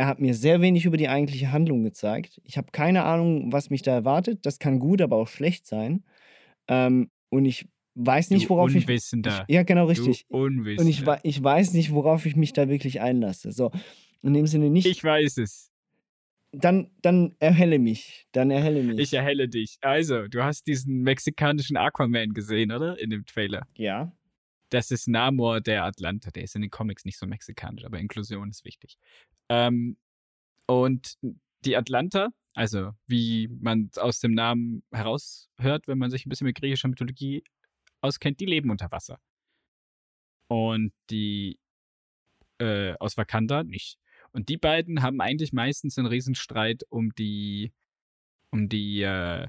er hat mir sehr wenig über die eigentliche Handlung gezeigt. Ich habe keine Ahnung, was mich da erwartet. Das kann gut, aber auch schlecht sein. Ähm, und ich weiß nicht, Du worauf ich. Unwissender. Ich ja, genau Du richtig. Unwissender. Und ich, ich weiß nicht, worauf ich mich da wirklich einlasse. So, in dem Sinne nicht. Ich weiß es. dann, dann erhelle mich. Dann erhelle mich. Ich erhelle dich. Also, du hast diesen mexikanischen Aquaman gesehen, oder? In dem Trailer. ja. Das ist Namor der Atlanta. Der ist in den Comics nicht so mexikanisch, aber Inklusion ist wichtig. Ähm, und die Atlanta, also wie man aus dem Namen heraushört, wenn man sich ein bisschen mit griechischer Mythologie auskennt, die leben unter Wasser. Und die äh, aus Wakanda nicht. Und die beiden haben eigentlich meistens einen Riesenstreit um die, um die, äh,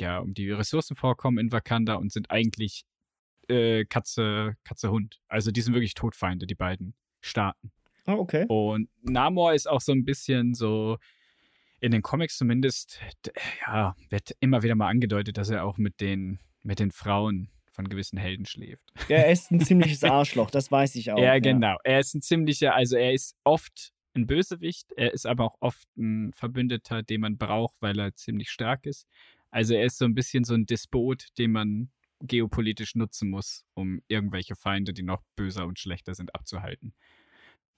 ja, um die Ressourcenvorkommen in Wakanda und sind eigentlich äh, Katze, Katze, Hund. Also die sind wirklich Todfeinde, die beiden Staaten. Ah, okay. Und Namor ist auch so ein bisschen so, in den Comics zumindest, ja, wird immer wieder mal angedeutet, dass er auch mit den, mit den Frauen von gewissen Helden schläft. Ja, er ist ein ziemliches Arschloch, das weiß ich auch. Ja, genau. Er ist ein ziemlicher, also er ist oft ein Bösewicht, er ist aber auch oft ein Verbündeter, den man braucht, weil er ziemlich stark ist. Also er ist so ein bisschen so ein Despot, den man geopolitisch nutzen muss, um irgendwelche Feinde, die noch böser und schlechter sind, abzuhalten.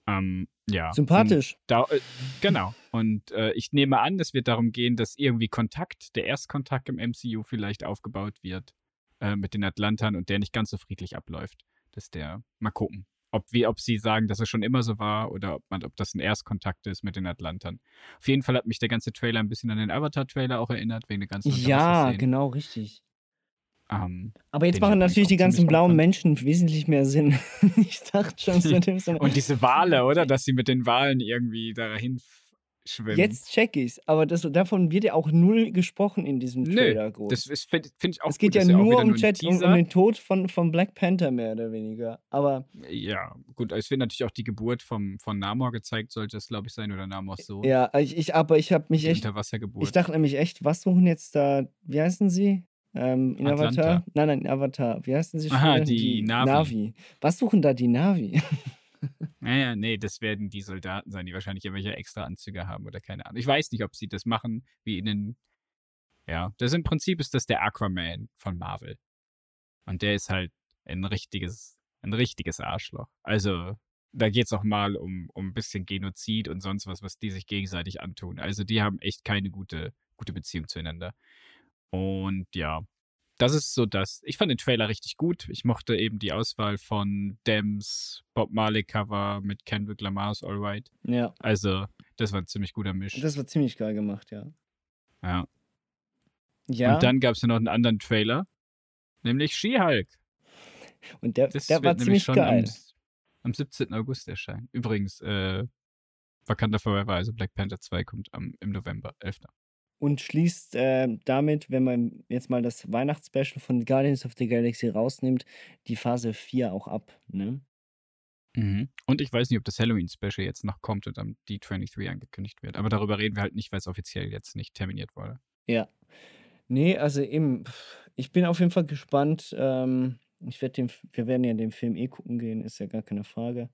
Ähm, ja. Sympathisch. Und Da, äh, genau. Und äh, ich nehme an, es wird darum gehen, dass irgendwie Kontakt, der Erstkontakt im MCU vielleicht aufgebaut wird äh, mit den Atlantern und der nicht ganz so friedlich abläuft. Dass der, mal gucken. Ob, wie, ob sie sagen, dass es schon immer so war oder ob, man, ob das ein Erstkontakt ist mit den Atlantern. Auf jeden Fall hat mich der ganze Trailer ein bisschen an den Avatar-Trailer auch erinnert, wegen der ganzen Ja, genau, richtig. Ähm, Aber jetzt machen natürlich die ganzen blauen. Menschen wesentlich mehr Sinn. ich dachte schon, so Und diese Wale, oder? Dass sie mit den Walen irgendwie dahin schwimmen. Jetzt check ich's, aber das, davon wird ja auch null gesprochen in diesem Trailer Nö, groß. das finde find ich auch es geht gut. ja nur um, Chat, um, um den Tod von, von Black Panther mehr oder weniger. Aber Ja, gut, es wird natürlich auch die Geburt vom, von Namor gezeigt, sollte es, glaube ich, sein, oder Namors Sohn. ja, ich, ich aber ich habe mich echt. Unterwassergeburt. Ich dachte nämlich echt, was suchen jetzt da, wie heißen sie? Ähm, in Atlanta. Avatar? Nein, nein, in Avatar. Wie heißen sie schon? Aha, wieder? die Na'vi. Navi. Was suchen da die Navi? Naja, nee, das werden die Soldaten sein, die wahrscheinlich irgendwelche extra Anzüge haben oder keine Ahnung. Ich weiß nicht, ob sie das machen, wie in den. Ja, das im Prinzip ist das der Aquaman von Marvel. Und der ist halt ein richtiges, ein richtiges Arschloch. Also, da geht es auch mal um, um ein bisschen Genozid und sonst was, was die sich gegenseitig antun. Also, die haben echt keine gute, gute Beziehung zueinander. Und ja, das ist so das. Ich fand den Trailer richtig gut. Ich mochte eben die Auswahl von Dems Bob Marley Cover mit Kendrick Lamar's Alright. ja, Also, das war ein ziemlich guter Misch. das war ziemlich geil gemacht, ja. ja. Ja, Und dann gab es ja noch einen anderen Trailer, nämlich She-Hulk. und der, Das der war ziemlich schon geil. am, am 17. August erscheinen. Übrigens, äh, Wakanda Forever, also Black Panther 2 kommt am, im November, 11. Und schließt äh, damit, wenn man jetzt mal das Weihnachtsspecial von Guardians of the Galaxy rausnimmt, die Phase 4 auch ab, ne? Mhm. Und ich weiß nicht, ob das Halloween-Special jetzt noch kommt und am D23 angekündigt wird. Aber darüber reden wir halt nicht, weil es offiziell jetzt nicht terminiert wurde. Ja. Nee, also eben, ich bin auf jeden Fall gespannt. Ähm, ich werde den, wir werden ja den Film eh gucken gehen, ist ja gar keine Frage.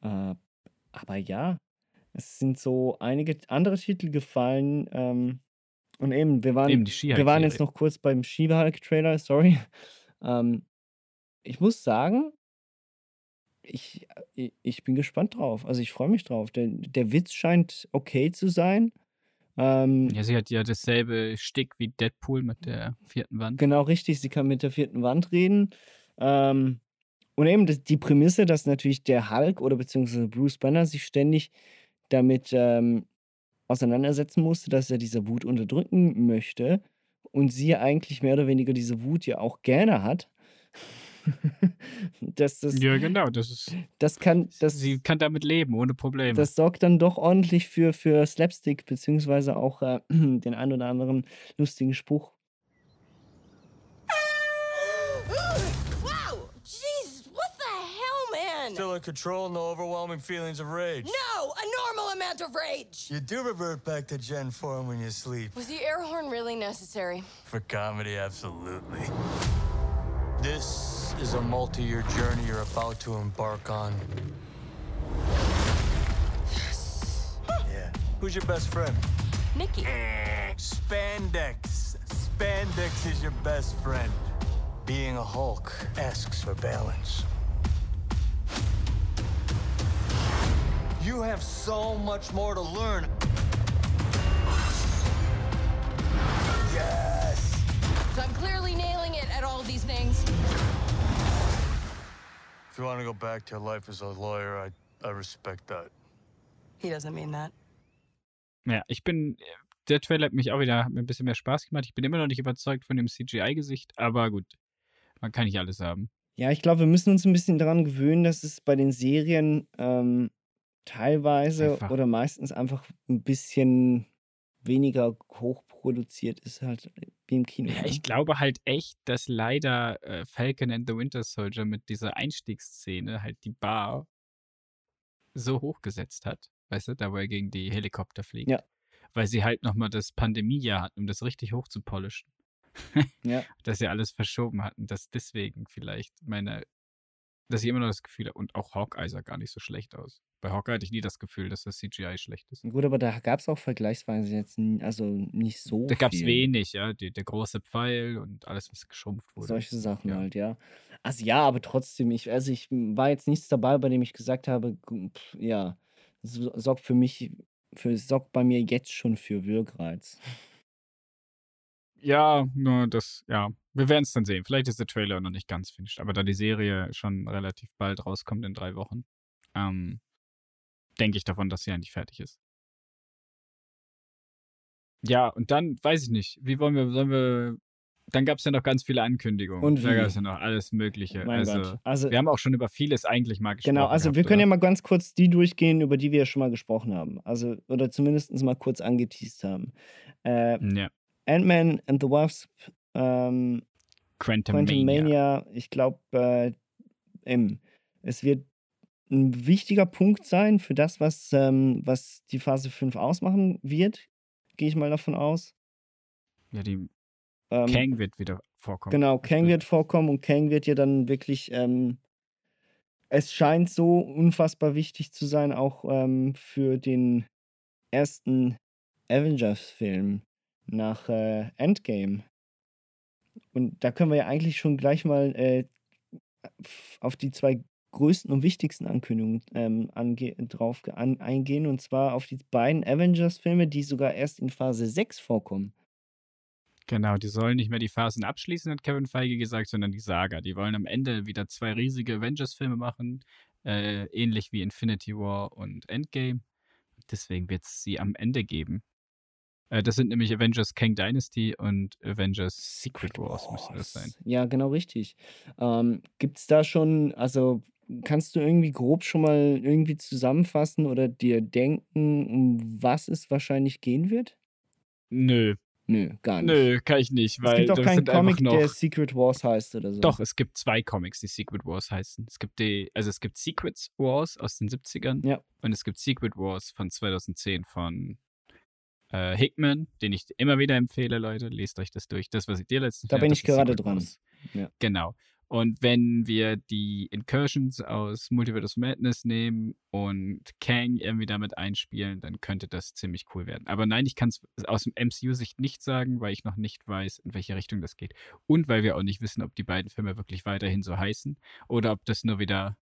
Äh, aber ja, es sind so einige andere Titel gefallen. Ähm, und eben, wir waren, Eben wir waren jetzt noch kurz beim She-Hulk-Trailer, sorry. Ähm, ich muss sagen, ich, ich, ich bin gespannt drauf. Also ich freue mich drauf. Der, der Witz scheint okay zu sein. Ähm, Ja, sie hat ja dasselbe Stick wie Deadpool mit der vierten Wand. Genau richtig, sie kann mit der vierten Wand reden. Ähm, und eben das, die Prämisse, dass natürlich der Hulk oder beziehungsweise Bruce Banner sich ständig damit ähm, auseinandersetzen musste, dass er diese Wut unterdrücken möchte und sie eigentlich mehr oder weniger diese Wut ja auch gerne hat. das, das, Ja, genau. Das ist, das kann, das, sie kann damit leben, ohne Probleme. das sorgt dann doch ordentlich für, für Slapstick, beziehungsweise auch äh, den ein oder anderen lustigen Spruch. Still in control, no overwhelming feelings of rage. No, a normal amount of rage. You do revert back to Gen form when you sleep. Was the air horn really necessary? For comedy, absolutely. This is a multi year journey you're about to embark on. Yeah. Who's your best friend? Nikki. Eh, spandex. Spandex is your best friend. Being a Hulk asks for balance. You have so much more to learn. Yes! So I'm clearly nailing it at all these things. If you want to go back to your life as a lawyer, I, I respect that. He doesn't mean that. Ja, ich bin. Der Trailer hat mich auch wieder hat mir ein bisschen mehr Spaß gemacht. Ich bin immer noch nicht überzeugt von dem CGI-Gesicht, aber gut. Man kann nicht alles haben. Ja, ich glaube, wir müssen uns ein bisschen daran gewöhnen, dass es bei den Serien ähm, teilweise Einfach. oder meistens einfach ein bisschen weniger hochproduziert ist, halt wie im Kino. Ja, ne? ich glaube halt echt, dass leider äh, Falcon and the Winter Soldier mit dieser Einstiegsszene halt die Bar so hochgesetzt hat. Weißt du, da wo er gegen die Helikopter fliegt. Ja. Weil sie halt nochmal das Pandemiejahr hatten, um das richtig hoch zu polischen. Ja. Dass sie alles verschoben hatten, dass deswegen vielleicht meine, dass ich immer noch das Gefühl habe, und auch Hawkeye sah gar nicht so schlecht aus. Bei Hawkeye hatte ich nie das Gefühl, dass das CGI schlecht ist. Gut, aber da gab es auch vergleichsweise jetzt also nicht so Da gab es wenig, ja. Die, der große Pfeil und alles, was geschrumpft wurde. Solche Sachen Ja. halt, ja. Also ja, aber trotzdem, ich, also ich war jetzt nichts dabei, bei dem ich gesagt habe, gu- pf, ja, so- sorgt für mich, für, sorgt bei mir jetzt schon für Wirkreiz. Ja, nur das, ja. Wir werden es dann sehen. Vielleicht ist der Trailer noch nicht ganz finished, aber da die Serie schon relativ bald rauskommt in drei Wochen, ähm, denke ich davon, dass sie eigentlich fertig ist. Ja, und dann weiß ich nicht, wie wollen wir, sollen wir. Dann gab es ja noch ganz viele Ankündigungen. Und Da wie? gab es ja noch alles Mögliche. Mein also, Gott. Also- wir haben auch schon über vieles eigentlich mal gesprochen. Genau, also gehabt, wir können ja oder? mal ganz kurz die durchgehen, über die wir ja schon mal gesprochen haben. Also, oder zumindest mal kurz angeteased haben. Äh, Ja, Ant-Man and the Wasp, ähm, Quantum, Quantum Mania. Mania, ich glaube, äh, es wird ein wichtiger Punkt sein für das, was, ähm, was die Phase 5 ausmachen wird, gehe ich mal davon aus. Ja, die Ähm, Kang wird wieder vorkommen. Genau, Kang wird vorkommen und Kang wird ja dann wirklich, ähm, es scheint so unfassbar wichtig zu sein, auch ähm, für den ersten Avengers-Film nach äh, Endgame. Und da können wir ja eigentlich schon gleich mal äh, auf die zwei größten und wichtigsten Ankündigungen ähm, ange drauf an eingehen, und zwar auf die beiden Avengers-Filme, die sogar erst in Phase 6 vorkommen. Genau, die sollen nicht mehr die Phasen abschließen, hat Kevin Feige gesagt, sondern die Saga. Die wollen am Ende wieder zwei riesige Avengers-Filme machen, äh, ähnlich wie Infinity War und Endgame. Deswegen wird es sie am Ende geben. Äh, das sind nämlich Avengers Kang Dynasty und Avengers Secret Wars, müsste das sein. Ja, genau richtig. Ähm, Gibt es da schon, also kannst du irgendwie grob schon mal irgendwie zusammenfassen oder dir denken, um was es wahrscheinlich gehen wird? Nö. Nö, gar nicht. Nö, kann ich nicht, es weil gibt auch das keinen Comic, noch. der Secret Wars heißt oder so. Doch, es gibt zwei Comics, die Secret Wars heißen. Es gibt die, also es gibt Secret Wars aus den 70ern Ja. und es gibt Secret Wars von 2010 von äh, Hickman, den ich immer wieder empfehle, Leute. Lest euch das durch. Das, was ich dir letztens Da bin ich gerade dran. Ja. Genau. Und wenn wir die Incursions aus Multiverse of Madness nehmen und Kang irgendwie damit einspielen, dann könnte das ziemlich cool werden. Aber nein, ich kann es aus dem MCU-Sicht nicht sagen, weil ich noch nicht weiß, in welche Richtung das geht. Und weil wir auch nicht wissen, ob die beiden Filme wirklich weiterhin so heißen oder ob das nur wieder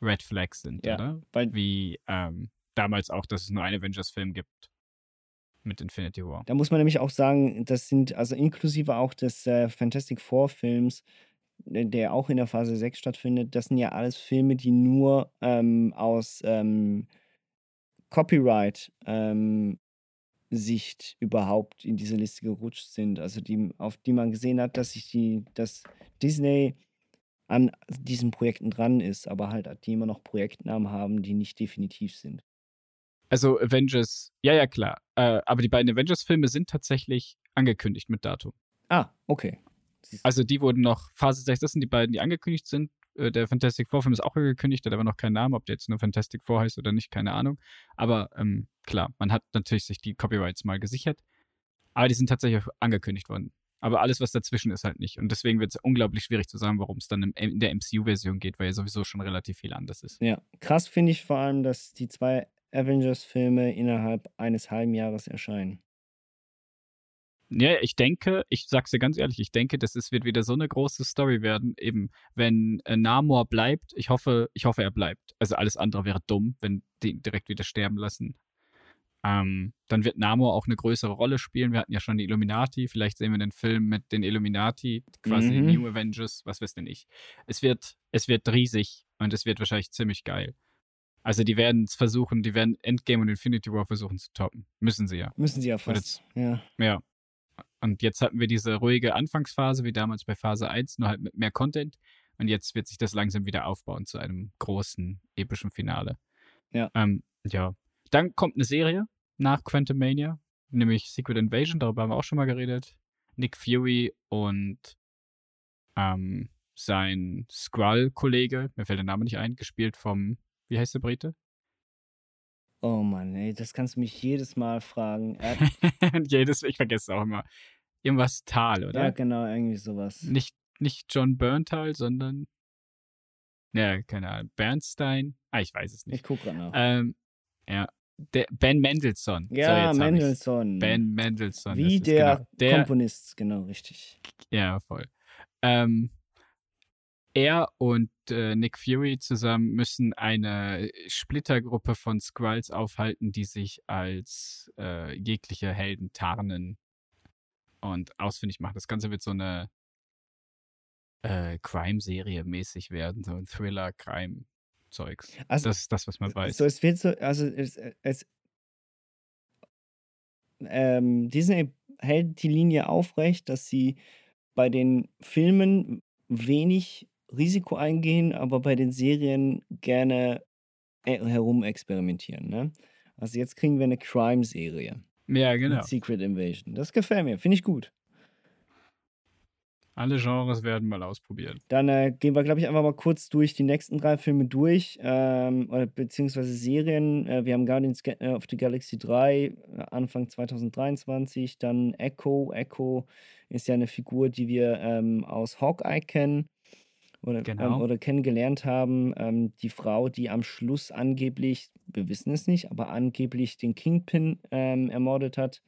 Red Flags sind, Ja, oder? Wie ähm, damals auch, dass es nur einen Avengers-Film gibt mit Infinity War. Da muss man nämlich auch sagen, das sind also inklusive auch des äh, Fantastic Four Films, der auch in der Phase 6 stattfindet, das sind ja alles Filme, die nur ähm, aus ähm, Copyright ähm, Sicht überhaupt in diese Liste gerutscht sind. Also die, auf die man gesehen hat, dass sich die, dass Disney an diesen Projekten dran ist, aber halt die immer noch Projektnamen haben, die nicht definitiv sind. Also Avengers, ja, ja, klar. Äh, aber die beiden Avengers-Filme sind tatsächlich angekündigt mit Datum. Ah, okay. Also die wurden noch, Phase 6, das sind die beiden, die angekündigt sind. Äh, Der Fantastic Four-Film ist auch angekündigt, hat aber noch keinen Namen, ob der jetzt nur Fantastic Four heißt oder nicht, keine Ahnung. Aber ähm, klar, man hat natürlich sich die Copyrights mal gesichert. Aber die sind tatsächlich angekündigt worden. Aber alles, was dazwischen ist, halt nicht. Und deswegen wird es unglaublich schwierig zu sagen, warum es dann in der MCU-Version geht, weil ja sowieso schon relativ viel anders ist. Ja, krass finde ich vor allem, dass die zwei Avengers-Filme innerhalb eines halben Jahres erscheinen. Ja, ich denke, ich sag's dir ganz ehrlich, ich denke, das ist, wird wieder so eine große Story werden, eben, wenn äh, Namor bleibt, ich hoffe, ich hoffe, er bleibt. Also alles andere wäre dumm, wenn die ihn direkt wieder sterben lassen. Ähm, dann wird Namor auch eine größere Rolle spielen. Wir hatten ja schon die Illuminati, vielleicht sehen wir den Film mit den Illuminati, quasi Mhm. New Avengers, was weiß denn ich. Es wird, es wird riesig und es wird wahrscheinlich ziemlich geil. Also die werden es versuchen, die werden Endgame und Infinity War versuchen zu toppen. Müssen sie ja. Müssen sie ja fast. Ja. Ja. Und jetzt hatten wir diese ruhige Anfangsphase, wie damals bei Phase 1, nur halt mit mehr Content. Und jetzt wird sich das langsam wieder aufbauen zu einem großen, epischen Finale. Ja. Ähm, ja. Dann kommt eine Serie nach Quantum Mania, nämlich Secret Invasion, darüber haben wir auch schon mal geredet. Nick Fury und ähm, sein Skrull-Kollege, mir fällt der Name nicht ein, gespielt vom, wie heißt der Brite? Oh Mann, ey, das kannst du mich jedes Mal fragen. Er, Jedes, ich vergesse es auch immer. Irgendwas Tal, oder? ja, genau, irgendwie sowas. Nicht, nicht John Berntal, sondern. Ja, keine Ahnung. Bernstein? Ah, ich weiß es Ich nicht. guck grad nach. Ähm, ja. Der Ben Mendelssohn. so, ja, ich's. Mendelssohn. Ben Mendelssohn. Wie der, genau, der Komponist, genau, richtig. Ja, voll. Ähm, er und äh, Nick Fury zusammen müssen eine Splittergruppe von Skrulls aufhalten, die sich als äh, jegliche Helden tarnen und ausfindig machen. Das Ganze wird so eine äh, Crime-Serie mäßig werden, so ein Thriller-Crime-Zeugs. Also, das ist das, was man weiß. So, es wird so, also es, es ähm, Disney hält die Linie aufrecht, dass sie bei den Filmen wenig Risiko eingehen, aber bei den Serien gerne herumexperimentieren. Ne? Also jetzt kriegen wir eine Crime-Serie ja, genau. mit Secret Invasion. Das gefällt mir, finde ich gut. Alle Genres werden mal ausprobiert. Dann äh, gehen wir, glaube ich, einfach mal kurz durch die nächsten drei Filme durch, ähm, oder beziehungsweise Serien. Äh, wir haben Guardians äh, of the Galaxy 3, äh, Anfang 2023. Dann Echo. Echo ist ja eine Figur, die wir ähm, aus Hawkeye kennen oder, ähm, Genau. oder kennengelernt haben. Ähm, die Frau, die am Schluss angeblich, wir wissen es nicht, aber angeblich den Kingpin ähm, ermordet hat.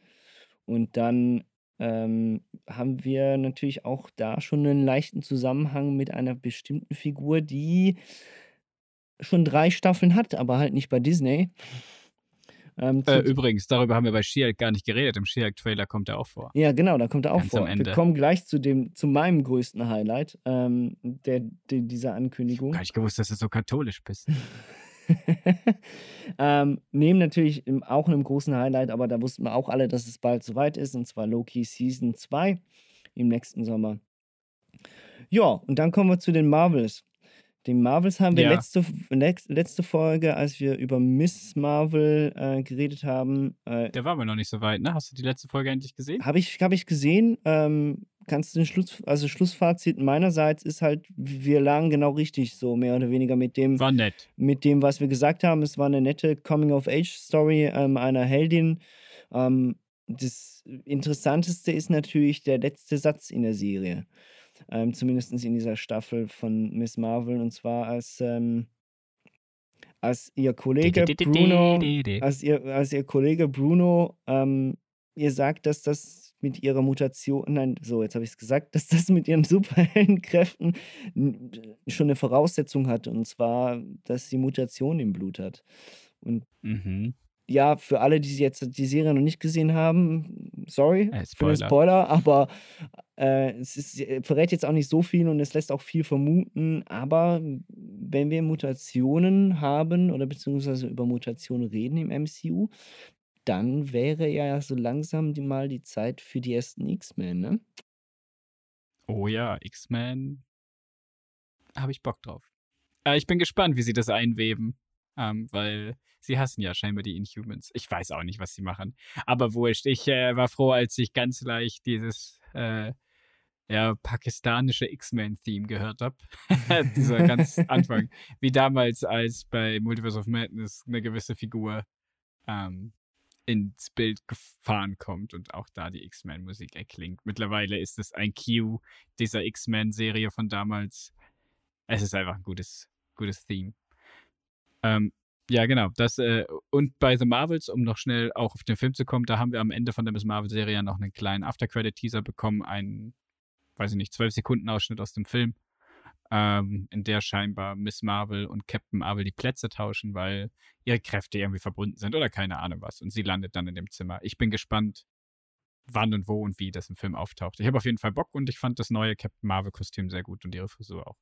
Und dann ähm, haben wir natürlich auch da schon einen leichten Zusammenhang mit einer bestimmten Figur, die schon drei Staffeln hat, aber halt nicht bei Disney. Ähm, Äh, übrigens, darüber haben wir bei She-Hulk gar nicht geredet. Im She-Hulk-Trailer kommt er auch vor. ja, genau, da kommt er auch Ganz vor. Wir kommen gleich zu dem, zu meinem größten Highlight ähm, der, der, dieser Ankündigung. Gar nicht gewusst, dass du so katholisch bist. ähm, neben natürlich auch einem großen Highlight, aber da wussten wir auch alle, dass es bald soweit ist, und zwar Loki Season 2 im nächsten Sommer. Ja, und dann kommen wir zu den Marvels. Den Marvels haben wir Ja. letzte, letzte Folge, als wir über Miss Marvel äh, geredet haben, äh, Der war aber noch nicht so weit, ne? Hast du die letzte Folge endlich gesehen? habe ich, hab ich gesehen. Ähm, kannst du den Schluss, also Schlussfazit meinerseits ist halt, wir lagen genau richtig, so mehr oder weniger mit dem, War nett. mit dem, was wir gesagt haben. Es war eine nette Coming-of-Age-Story ähm, einer Heldin. Ähm, das Interessanteste ist natürlich der letzte Satz in der Serie. Ähm, Zumindest in dieser Staffel von Miss Marvel. Und zwar als, ähm, als ihr Kollege Bruno, als ihr, als ihr Kollege Bruno ähm, ihr sagt, dass das mit ihrer Mutation, nein, so, jetzt habe ich es gesagt, dass das mit ihren Superheldenkräften schon eine Voraussetzung hat. Und zwar, dass sie Mutation im Blut hat. Und Mhm. Ja, für alle, die jetzt die Serie noch nicht gesehen haben, sorry Äh, für den Spoiler. Spoiler, aber äh, es ist, äh, verrät jetzt auch nicht so viel und es lässt auch viel vermuten. Aber wenn wir Mutationen haben oder beziehungsweise über Mutationen reden im MCU, dann wäre ja so langsam die, mal die Zeit für die ersten X-Men, ne? Oh ja, X-Men. habe ich Bock drauf. Äh, ich bin gespannt, wie sie das einweben, ähm, weil sie hassen ja scheinbar die Inhumans. Ich weiß auch nicht, was sie machen. Aber wurscht, ich äh, war froh, als ich ganz leicht dieses äh, ja, pakistanische X-Men-Theme gehört habe. Dieser ganz Anfang. Wie damals, als bei Multiverse of Madness eine gewisse Figur ähm, ins Bild gefahren kommt und auch da die X-Men-Musik erklingt. Mittlerweile ist es ein Cue dieser X-Men-Serie von damals. Es ist einfach ein gutes, gutes Theme. Ähm, ja, genau. Das, äh, und bei The Marvels, um noch schnell auch auf den Film zu kommen, da haben wir am Ende von der Miss Marvel-Serie noch einen kleinen After-Credit-Teaser bekommen, einen, weiß ich nicht, zwölf Sekunden Ausschnitt aus dem Film, ähm, in der scheinbar Miss Marvel und Captain Marvel die Plätze tauschen, weil ihre Kräfte irgendwie verbunden sind oder keine Ahnung was. Und sie landet dann in dem Zimmer. Ich bin gespannt, wann und wo und wie das im Film auftaucht. Ich habe auf jeden Fall Bock und ich fand das neue Captain Marvel-Kostüm sehr gut und ihre Frisur auch.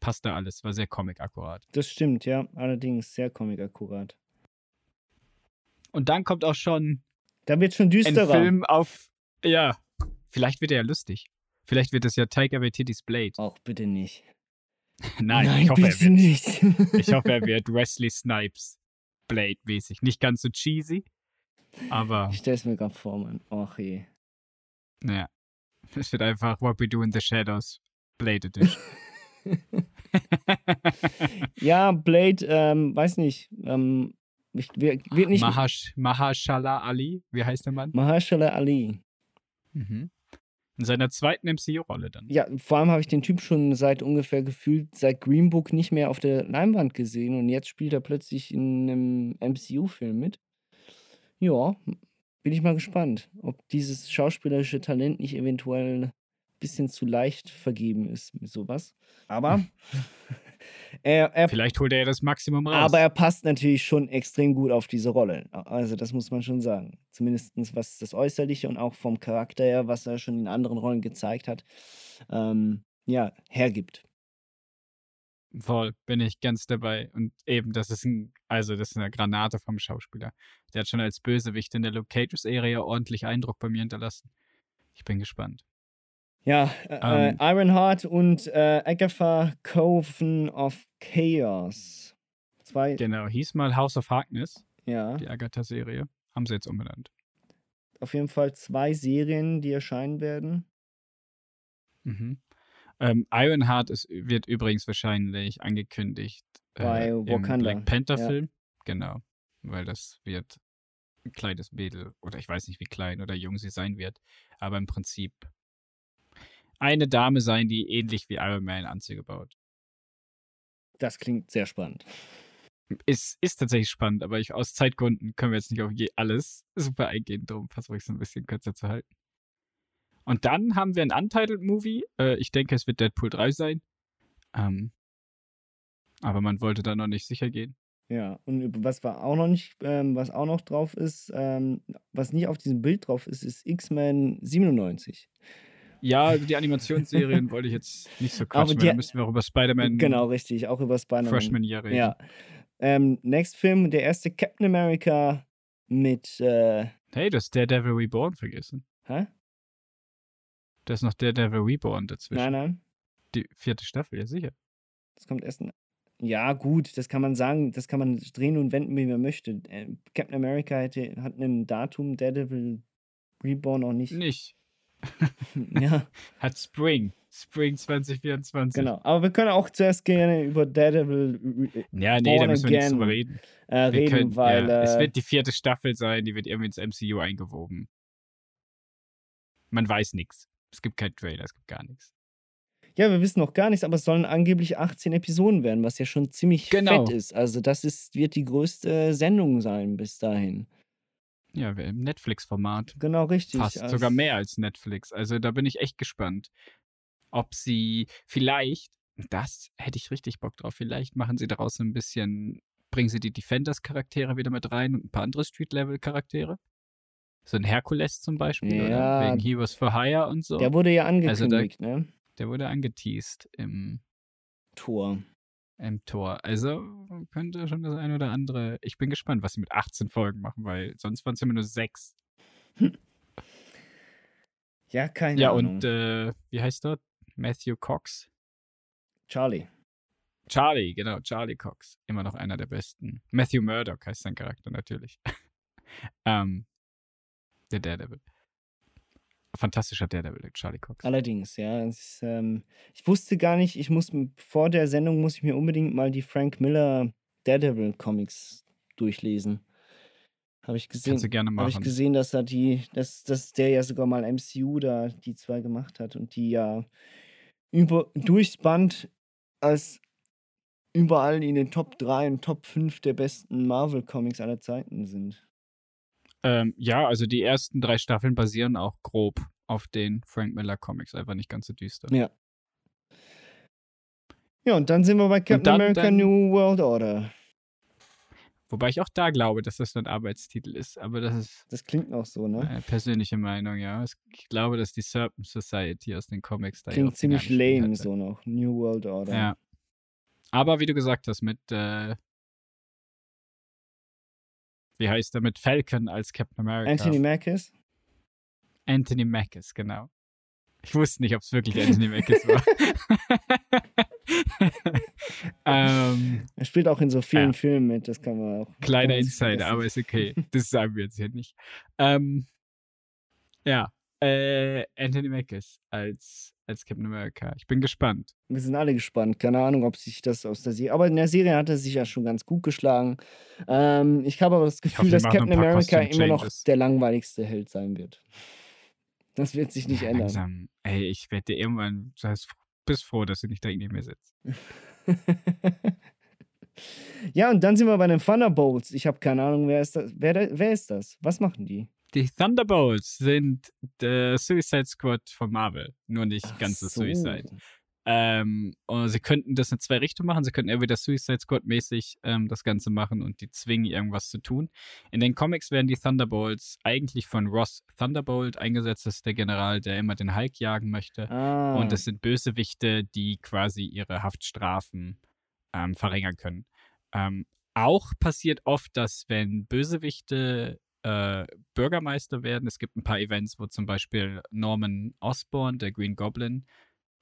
Passte alles, war sehr comic-akkurat. Das stimmt, ja. Allerdings sehr comic-akkurat. Und dann kommt auch schon Da wird schon ein düsterer. Film auf, ja, vielleicht wird er ja lustig. Vielleicht wird es ja Taika Waititi's Blade. Auch bitte nicht. Nein, Nein, ich hoffe, er wird. nicht. Ich hoffe, er wird Wesley Snipes Blade-mäßig. Nicht ganz so cheesy, aber Ich stell's mir gerade vor, Mann. Och je. ja. Es wird einfach What We Do in the Shadows Blade Edition. Ja, Blade, ähm, weiß nicht. Ähm, ich, wird wird nicht. Mahash, Mahashala Ali, wie heißt der Mann? Mahershala Ali. Mhm. In seiner zweiten MCU-Rolle dann. Ja, vor allem habe ich den Typ schon seit ungefähr gefühlt seit Green Book nicht mehr auf der Leinwand gesehen und jetzt spielt er plötzlich in einem MCU-Film mit. Ja, bin ich mal gespannt, ob dieses schauspielerische Talent nicht eventuell bisschen zu leicht vergeben ist mit sowas. Aber er, er, Vielleicht holt er ja das Maximum raus. aber er passt natürlich schon extrem gut auf diese Rolle. Also das muss man schon sagen. Zumindest was das Äußerliche und auch vom Charakter her, was er schon in anderen Rollen gezeigt hat, ähm, ja, hergibt. Voll, bin ich ganz dabei. Und eben, das ist ein, also das ist eine Granate vom Schauspieler. Der hat schon als Bösewicht in der Luke Cages-Serie ordentlich Eindruck bei mir hinterlassen. Ich bin gespannt. Ja, äh, Ähm. äh, Ironheart und äh, Agatha Coven of Chaos. Zwei, Genau, hieß mal House of Harkness, ja, die Agatha-Serie. Haben sie jetzt umbenannt. auf jeden Fall zwei Serien, die erscheinen werden. Mhm. Ähm, Ironheart ist, wird übrigens wahrscheinlich angekündigt Bei äh, im Wakanda, Black Panther ja. Genau, weil das wird ein kleines Mädel oder ich weiß nicht, wie klein oder jung sie sein wird, aber im Prinzip eine Dame sein, die ähnlich wie Iron Man Anzüge baut. Das klingt sehr spannend. Ist, ist tatsächlich spannend, aber ich, aus Zeitgründen können wir jetzt nicht auf je alles super eingehen, darum versuche ich es ein bisschen kürzer zu halten. Und dann haben wir ein Untitled Movie. Äh, ich denke, es wird Deadpool 3 sein. Ähm, aber man wollte da noch nicht sicher gehen. Ja, und was war auch noch nicht, ähm, was auch noch drauf ist, ähm, was nicht auf diesem Bild drauf ist, ist X-Men 97. Ja, die Animationsserien wollte ich jetzt nicht so quatschen, die- weil da müssten wir auch über Spider-Man Genau, richtig, auch über Spider-Man. Freshman Year reden. Ja. Ähm, next Film, der erste Captain America mit, äh, Hey, du hast Daredevil Reborn vergessen. hä? Da ist noch Daredevil Reborn dazwischen. Nein, nein, Die vierte Staffel, ja sicher. das kommt erst. Ja, gut, das kann man sagen, das kann man drehen und wenden, wie man möchte. Äh, Captain America hätte, hat ein Datum, Daredevil Reborn auch nicht. Nicht. Ja, Hat Spring. Spring 2024. genau. Aber wir können auch zuerst gerne über Daredevil Re- Ja, nee, da müssen wir nicht drüber reden. äh, reden, können, weil ja, es äh, wird die vierte Staffel sein, die wird irgendwie ins MCU eingewoben. Man weiß nichts. Es gibt keinen Trailer, es gibt gar nichts. Ja, wir wissen noch gar nichts, aber es sollen angeblich 18 Episoden werden, was ja schon ziemlich Genau. fett ist. Also das ist, wird die größte Sendung sein bis dahin. Ja, im Netflix-Format. Genau richtig. Fast Also- sogar mehr als Netflix. Also da bin ich echt gespannt, ob sie vielleicht, das hätte ich richtig Bock drauf, vielleicht machen sie daraus so ein bisschen, bringen sie die Defenders-Charaktere wieder mit rein und ein paar andere Street-Level-Charaktere. So ein Herkules zum Beispiel, Ja. oder? Wegen He Was for Hire und so. Der wurde ja Also da- angekündigt, ne? Der wurde angeteased im, Tor. Im Tor. Also könnte schon das ein oder andere. Ich bin gespannt, was sie mit 18 Folgen machen, weil sonst waren es immer nur sechs. Ja, keine Ja, Ahnung. und äh, wie heißt dort? Matthew Cox. Charlie. Charlie, genau, Charlie Cox. Immer noch einer der besten. Matthew Murdock heißt sein Charakter natürlich. ähm, der Daredevil. Fantastischer Daredevil, Charlie Cox. Allerdings, ja. Ist, ähm, ich wusste gar nicht, ich muss vor der Sendung muss ich mir unbedingt mal die Frank Miller Daredevil Comics durchlesen. Habe ich gesehen. Kannst du gerne Habe ich machen. gesehen, dass er die, dass, dass der ja sogar mal MCU da die zwei gemacht hat und die ja über durchs Band als überall in den Top 3 und Top 5 der besten Marvel Comics aller Zeiten sind. Ähm, ja, also die ersten drei Staffeln basieren auch grob auf den Frank Miller Comics, einfach nicht ganz so düster. Ja. Ja, und dann sind wir bei Captain dann- America dann- New World Order. Wobei ich auch da glaube, dass das ein Arbeitstitel ist, aber das ist Das klingt auch so, ne? persönliche Meinung, ja. Ich glaube, dass die Serpent Society aus den Comics da Klingt ziemlich lame hatte. so noch. New World Order. Ja. Aber wie du gesagt hast, mit äh, wie heißt er, mit Falcon als Captain America. Anthony Mackie? Anthony Mackie, genau. Ich wusste nicht, ob es wirklich Anthony Mackie war. ähm, Er spielt auch in so vielen Ja. Filmen mit, das kann man auch. kleiner Insider, aber ist okay. Das sagen wir jetzt hier nicht. Ähm, ja, äh, Anthony Mackie als, als Captain America. Ich bin gespannt. Wir sind alle gespannt. Keine Ahnung, ob sich das aus der Serie. Aber in der Serie hat er sich ja schon ganz gut geschlagen. Ähm, ich habe aber das Gefühl, hoffe, dass Captain America immer noch der langweiligste Held sein wird. Das wird sich nicht ändern. Langsam, ey, ich werde dir irgendwann, du bist froh, dass du nicht da neben mir sitzt. ja, und dann sind wir bei den Thunderbolts. Ich habe keine Ahnung, wer ist das? Wer, wer ist das? Was machen die? Die Thunderbolts sind der Suicide Squad von Marvel, nur nicht ganz das so. Suicide. Ähm, und sie könnten das in zwei Richtungen machen. Sie könnten entweder Suicide Squad-mäßig ähm, das Ganze machen und die zwingen, irgendwas zu tun. In den Comics werden die Thunderbolts eigentlich von Ross Thunderbolt eingesetzt. Das ist der General, der immer den Hulk jagen möchte. Ah. Und das sind Bösewichte, die quasi ihre Haftstrafen ähm, verringern können. Ähm, auch passiert oft, dass wenn Bösewichte äh, Bürgermeister werden, es gibt ein paar Events, wo zum Beispiel Norman Osborn, der Green Goblin,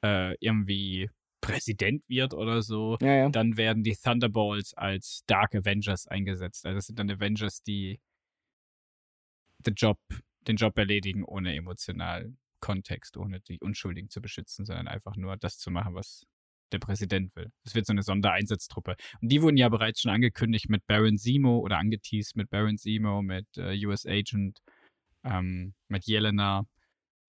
äh, irgendwie Präsident wird oder so, Ja, ja. dann werden die Thunderbolts als Dark Avengers eingesetzt. Also das sind dann Avengers, die den Job, den Job erledigen ohne emotionalen Kontext, ohne die Unschuldigen zu beschützen, sondern einfach nur das zu machen, was der Präsident will. Es wird so eine Sondereinsatztruppe. Und die wurden ja bereits schon angekündigt mit Baron Zemo oder angeteased mit Baron Zemo, mit äh, US Agent, ähm, mit Jelena.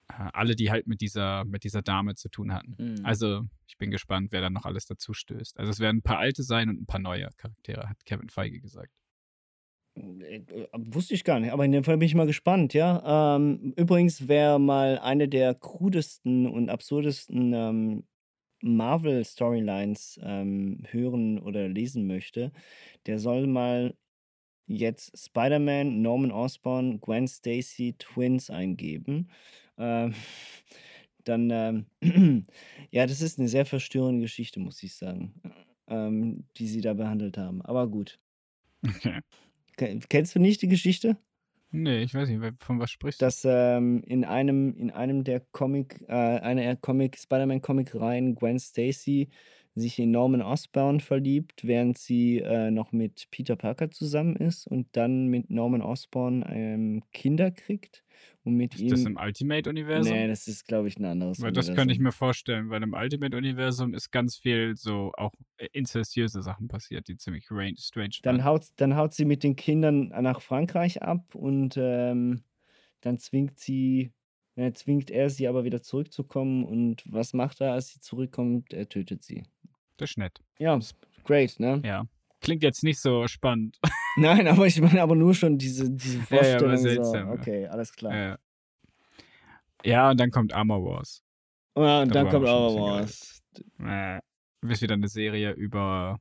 Äh, alle, die halt mit dieser, mit dieser Dame zu tun hatten. Mhm. Also, ich bin gespannt, wer dann noch alles dazu stößt. Also, es werden ein paar alte sein und ein paar neue Charaktere, hat Kevin Feige gesagt. Äh, äh, Wusste ich gar nicht, aber in dem Fall bin ich mal gespannt, ja. Ähm, übrigens, wer mal eine der krudesten und absurdesten ähm, Marvel-Storylines ähm, hören oder lesen möchte, der soll mal jetzt Spider-Man, Norman Osborn, Gwen Stacy, Twins eingeben. Ähm, dann, ähm, ja, das ist eine sehr verstörende Geschichte, muss ich sagen, ähm, die sie da behandelt haben. Aber gut. Okay. Ke- Kennst du nicht die Geschichte? Nee, ich weiß nicht, von was sprichst du? Dass ähm, in einem in einem der Comic äh, einer Comic Spider-Man Comic Reihen Gwen Stacy sich in Norman Osborn verliebt, während sie äh, noch mit Peter Parker zusammen ist und dann mit Norman Osborn ähm, Kinder kriegt und mit Ist ihm das im Ultimate-Universum? Nee, das ist glaube ich ein anderes Weil das könnte ich Universum. mir vorstellen, weil im Ultimate-Universum ist ganz viel so auch äh, inzestiöse Sachen passiert, die ziemlich range, strange Dann waren. haut, dann haut sie mit den Kindern nach Frankreich ab und ähm, dann zwingt sie, äh, zwingt er sie aber wieder zurückzukommen. Und was macht er, als sie zurückkommt? Er tötet sie. Das ist nett. Ja, great, ne? Ja. Klingt jetzt nicht so spannend. Nein, aber ich meine aber nur schon diese, diese Ja, ja, Vorstellung. aber so, seltsam, ja. okay, alles klar. Ja. ja, und dann kommt Armor Wars. Ja, und dann kommt haben wir schon aber ein bisschen was. geredet. Äh, ist wieder eine Serie über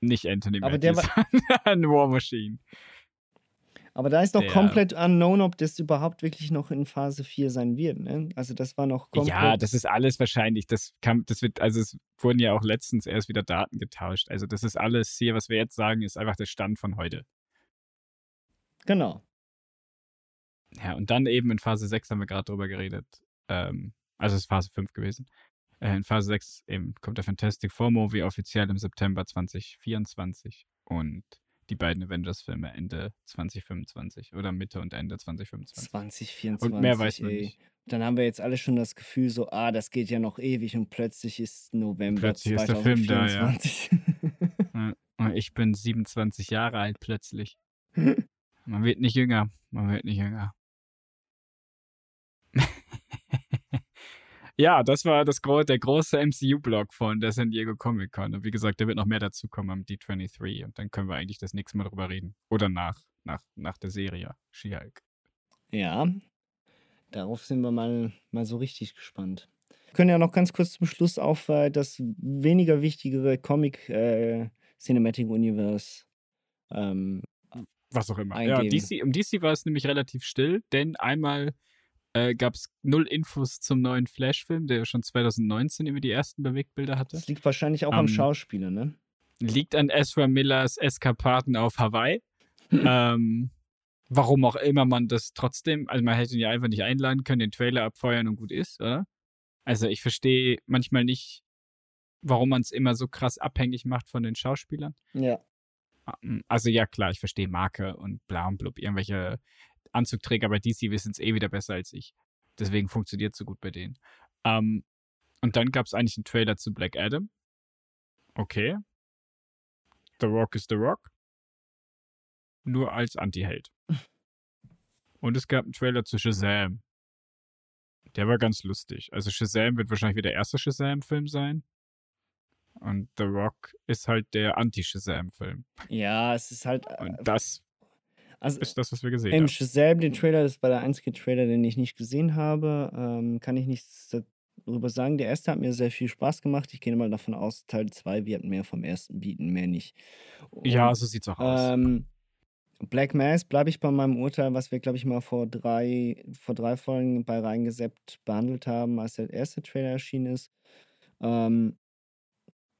nicht Anthony Aber der Mackie, sondern War Machine. Aber da ist noch Der- komplett unknown, ob das überhaupt wirklich noch in Phase 4 sein wird, ne? Also das war noch komplett. Ja, das ist alles wahrscheinlich. Das kann, das wird, also es wurden ja auch letztens erst wieder Daten getauscht. Also das ist alles hier, was wir jetzt sagen, ist einfach der Stand von heute. Genau. Ja, und dann eben in Phase 6 haben wir gerade drüber geredet. Ähm, also es ist Phase 5 gewesen. Äh, in Phase 6 eben kommt der Fantastic Four Movie offiziell im September 2024 und die beiden Avengers-Filme Ende 2025 oder Mitte und Ende 2025. 2024. Und mehr weiß man ey. nicht. Dann haben wir jetzt alle schon das Gefühl, so, ah, das geht ja noch ewig und plötzlich ist November Plötzlich ist der Film da, ja. 2024. Ja, und ich bin 27 Jahre alt plötzlich. Man wird nicht jünger. Man wird nicht jünger. Ja, das war das, der große MCU-Blog von der San Diego Comic Con. Und wie gesagt, da wird noch mehr dazu kommen am D23. Und dann können wir eigentlich das nächste Mal drüber reden. Oder nach, nach, nach der Serie She-Hulk. Ja, darauf sind wir mal, mal so richtig gespannt. Wir können ja noch ganz kurz zum Schluss auf äh, das weniger wichtigere Comic äh, Cinematic Universe ähm, Was auch immer. Ja. DC, um DC war es nämlich relativ still, denn einmal äh, gab es null Infos zum neuen Flash-Film, der schon 2019 über die ersten Bewegtbilder hatte. Das liegt wahrscheinlich auch am Ähm, Schauspieler, ne? liegt an Ezra Millers Eskapaden auf Hawaii. ähm, warum auch immer man das trotzdem, also man hätte ihn ja einfach nicht einladen können, den Trailer abfeuern und gut ist, oder? Also ich verstehe manchmal nicht, warum man es immer so krass abhängig macht von den Schauspielern. Ja. Ähm, Also ja, klar, ich verstehe Marke und bla und blub, irgendwelche Anzugträger bei DC wissen es eh wieder besser als ich. Deswegen funktioniert es so gut bei denen. Ähm, und dann gab es eigentlich einen Trailer zu Black Adam. Okay. The Rock is The Rock. Nur als Anti-Held. Und es gab einen Trailer zu Shazam. Der war ganz lustig. Also Shazam wird wahrscheinlich wieder der erste Shazam-Film sein. Und The Rock ist halt der Anti-Shazam-Film. Ja, es ist halt. äh, Und das also ist das, was wir gesehen haben. Shazam, den Trailer, das war der einzige Trailer, den ich nicht gesehen habe. Ähm, kann ich nichts darüber sagen. Der erste hat mir sehr viel Spaß gemacht. Ich gehe mal davon aus, Teil 2 wird mehr vom ersten bieten, mehr nicht. Ja, Und, so sieht's auch aus. Ähm, Black Mass bleibe ich bei meinem Urteil, was wir, glaube ich, mal vor drei, vor drei Folgen bei reingeseppt behandelt haben, als der erste Trailer erschienen ist. Ähm,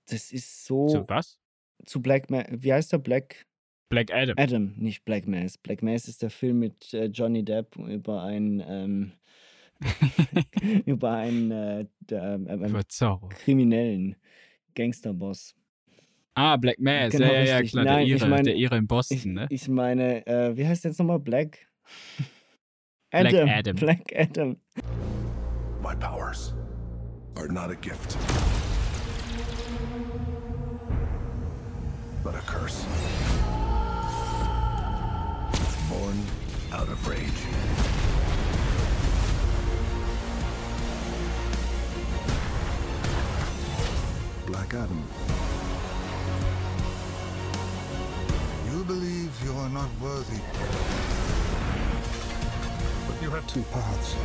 das ist so. Zu was? Zu Black Mass. Wie heißt der? Black. Black Adam. Adam, nicht Black Mass. Black Mass ist der Film mit äh, Johnny Depp über einen, ähm, über einen äh, der, äh, ähm, Zorro. Kriminellen Gangsterboss. Ah, Black Mass. Genau, ja, ja, ja, richtig. klar. Nein, der, ich Ire, mein- der Ire in Boston, Ich, ne? ich meine, äh, wie heißt der jetzt nochmal? Black? Black Adam. Black Adam. My powers are not a gift, but a curse. Born out of rage. Black Adam. You believe you are not worthy. But you have two paths.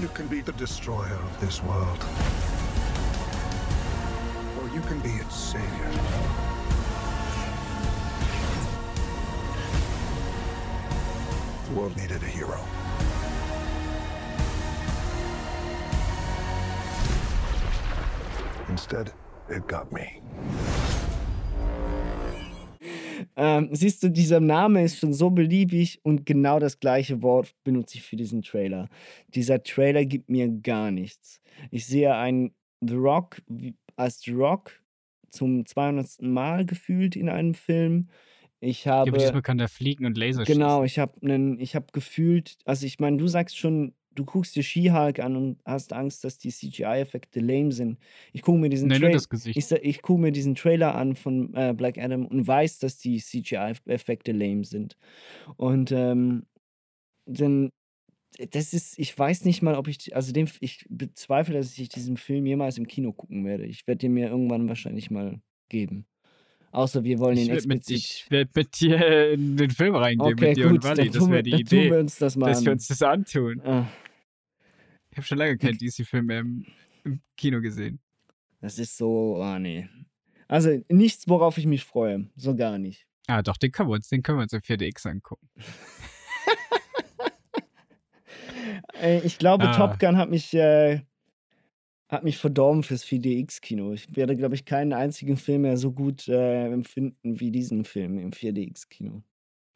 You can be the destroyer of this world. You can be its savior. The world needed a hero. Instead, it got me. Ähm, siehst du, dieser Name ist schon so beliebig und genau das gleiche Wort benutze ich für diesen Trailer. Dieser Trailer gibt mir gar nichts. Ich sehe einen The Rock als The Rock zum 200. Mal gefühlt in einem Film. Ich Ja, habe. aber diesmal kann der fliegen und Laser Genau, ich habe einen, ich habe gefühlt, also ich meine, du sagst schon, du guckst dir She-Hulk an und hast Angst, dass die CGI-Effekte lame sind. Ich gucke mir diesen Nee, nur Trail- das Gesicht. Ich, ich gucke mir diesen Trailer an von äh, Black Adam und weiß, dass die CGI-Effekte lame sind. Und ähm, dann, das ist, ich weiß nicht mal, ob ich, also den, ich bezweifle, dass ich diesen Film jemals im Kino gucken werde. Ich werde den mir irgendwann wahrscheinlich mal geben. Außer wir wollen Ich ihn werde mit, explizit. ich werd mit dir in den Film reingehen, Okay, mit dir und gut, Wally. dann Das wäre die Idee. wir uns das mal Dass wir uns das antun. Ah. Ich habe schon lange keinen DC-Film mehr im, im Kino gesehen. Das ist so, ah nee. Also nichts, worauf ich mich freue. So gar nicht. Ah, doch, den können wir uns, den können wir uns im 4DX angucken. Ich glaube, Ah. Top Gun hat mich, äh, hat mich verdorben fürs 4DX-Kino. Ich werde, glaube ich, keinen einzigen Film mehr so gut äh, empfinden wie diesen Film im 4DX-Kino.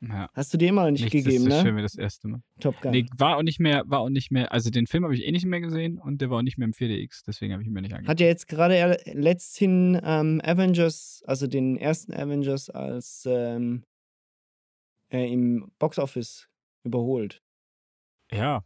Ja. Hast du dir immer noch nicht Nichts gegeben, ist so ne? schön wie das erste Mal. Top Gun. Nee, war auch nicht mehr, war auch nicht mehr, also den Film habe ich eh nicht mehr gesehen und der war auch nicht mehr im 4DX, deswegen habe ich ihn mir nicht angeguckt. Hat ja jetzt gerade er- letzthin ähm, Avengers, also den ersten Avengers als ähm, äh, im Boxoffice überholt. Ja,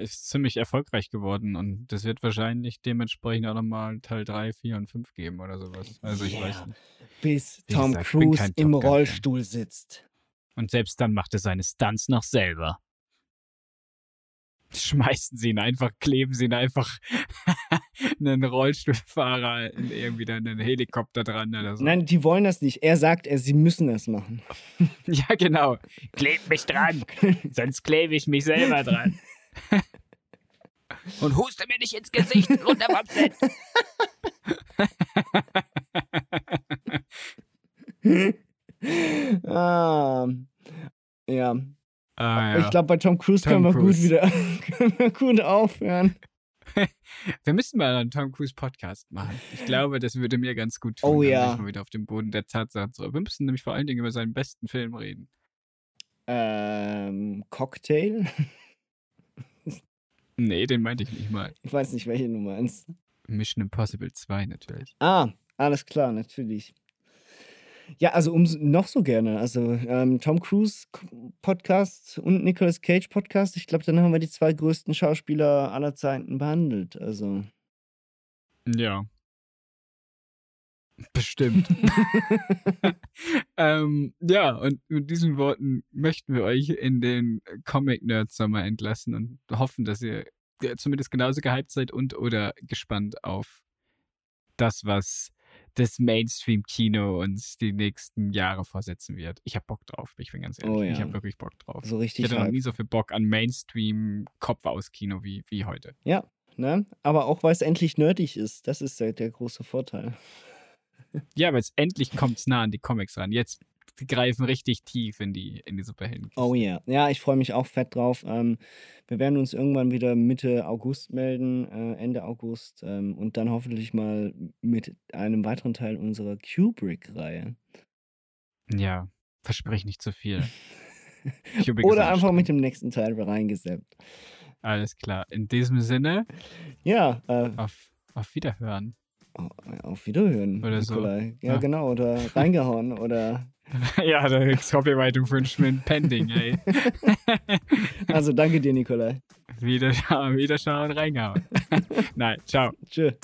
ist ziemlich erfolgreich geworden und das wird wahrscheinlich dementsprechend auch nochmal Teil 3, 4 und 5 geben oder sowas. Also ich Ja. weiß nicht. Bis Wie Tom gesagt, Cruise im Top. Rollstuhl sitzt. Und selbst dann macht er seine Stunts noch selber. Schmeißen sie ihn einfach, kleben sie ihn einfach einen Rollstuhlfahrer in irgendwie dann einen Helikopter dran oder so. Nein, die wollen das nicht. Er sagt, er, sie müssen das machen. Ja, genau. Kleb mich dran, sonst klebe ich mich selber dran. Und huste mir nicht ins Gesicht runter vom Set. ah, ja. Ah, Ich glaube, bei Tom Cruise Tom können, wir gut Cruise. wieder können wir gut aufhören. Wir müssen mal einen Tom Cruise Podcast machen. Ich glaube, das würde mir ganz gut tun. Oh ja. Ich mal wieder auf dem Boden der Tatsachen zurück. Wir müssen nämlich vor allen Dingen über seinen besten Film reden. Ähm, Cocktail? Nee, den meinte ich nicht mal. Ich weiß nicht, welche du meinst. Mission Impossible 2 natürlich. Ah, alles klar, natürlich. Ja, also um, noch so gerne. Also ähm, Tom Cruise Podcast und Nicolas Cage Podcast. Ich glaube, dann haben wir die zwei größten Schauspieler aller Zeiten behandelt. Also Ja. Bestimmt. ähm, ja, und mit diesen Worten möchten wir euch in den Comic Nerd Sommer entlassen und hoffen, dass ihr zumindest genauso gehypt seid und oder gespannt auf das, was das Mainstream-Kino uns die nächsten Jahre vorsetzen wird. Ich habe Bock drauf, ich bin ganz ehrlich. Oh Ich ja. habe wirklich Bock drauf. so richtig. ich hatte noch nie so viel Bock an Mainstream-Kopf-aus-Kino wie, wie heute. Ja, ne? Aber auch weil es endlich nerdig ist. Das ist der, der große Vorteil. Ja, aber jetzt endlich kommt es nah an die Comics ran. Jetzt die greifen richtig tief in die, in die Superhelden. Oh ja. Ja, ich freue mich auch fett drauf. Ähm, wir werden uns irgendwann wieder Mitte August melden, äh, Ende August. Ähm, und dann hoffentlich mal mit einem weiteren Teil unserer Kubrick-Reihe. Ja, versprich nicht zu viel. Oder einfach mit dem nächsten Teil reingesappt. Alles klar. In diesem Sinne, Ja, äh, auf, auf Wiederhören. Auf Wiederhören, Oder so. Nikolai. Ja, Ja. genau. Oder reingehauen oder. ja, da ist für Schwind pending, ey. Also danke dir, Nikolai. Wiederschauen, wiederschauen, reingehauen. Nein, ciao. Tschüss.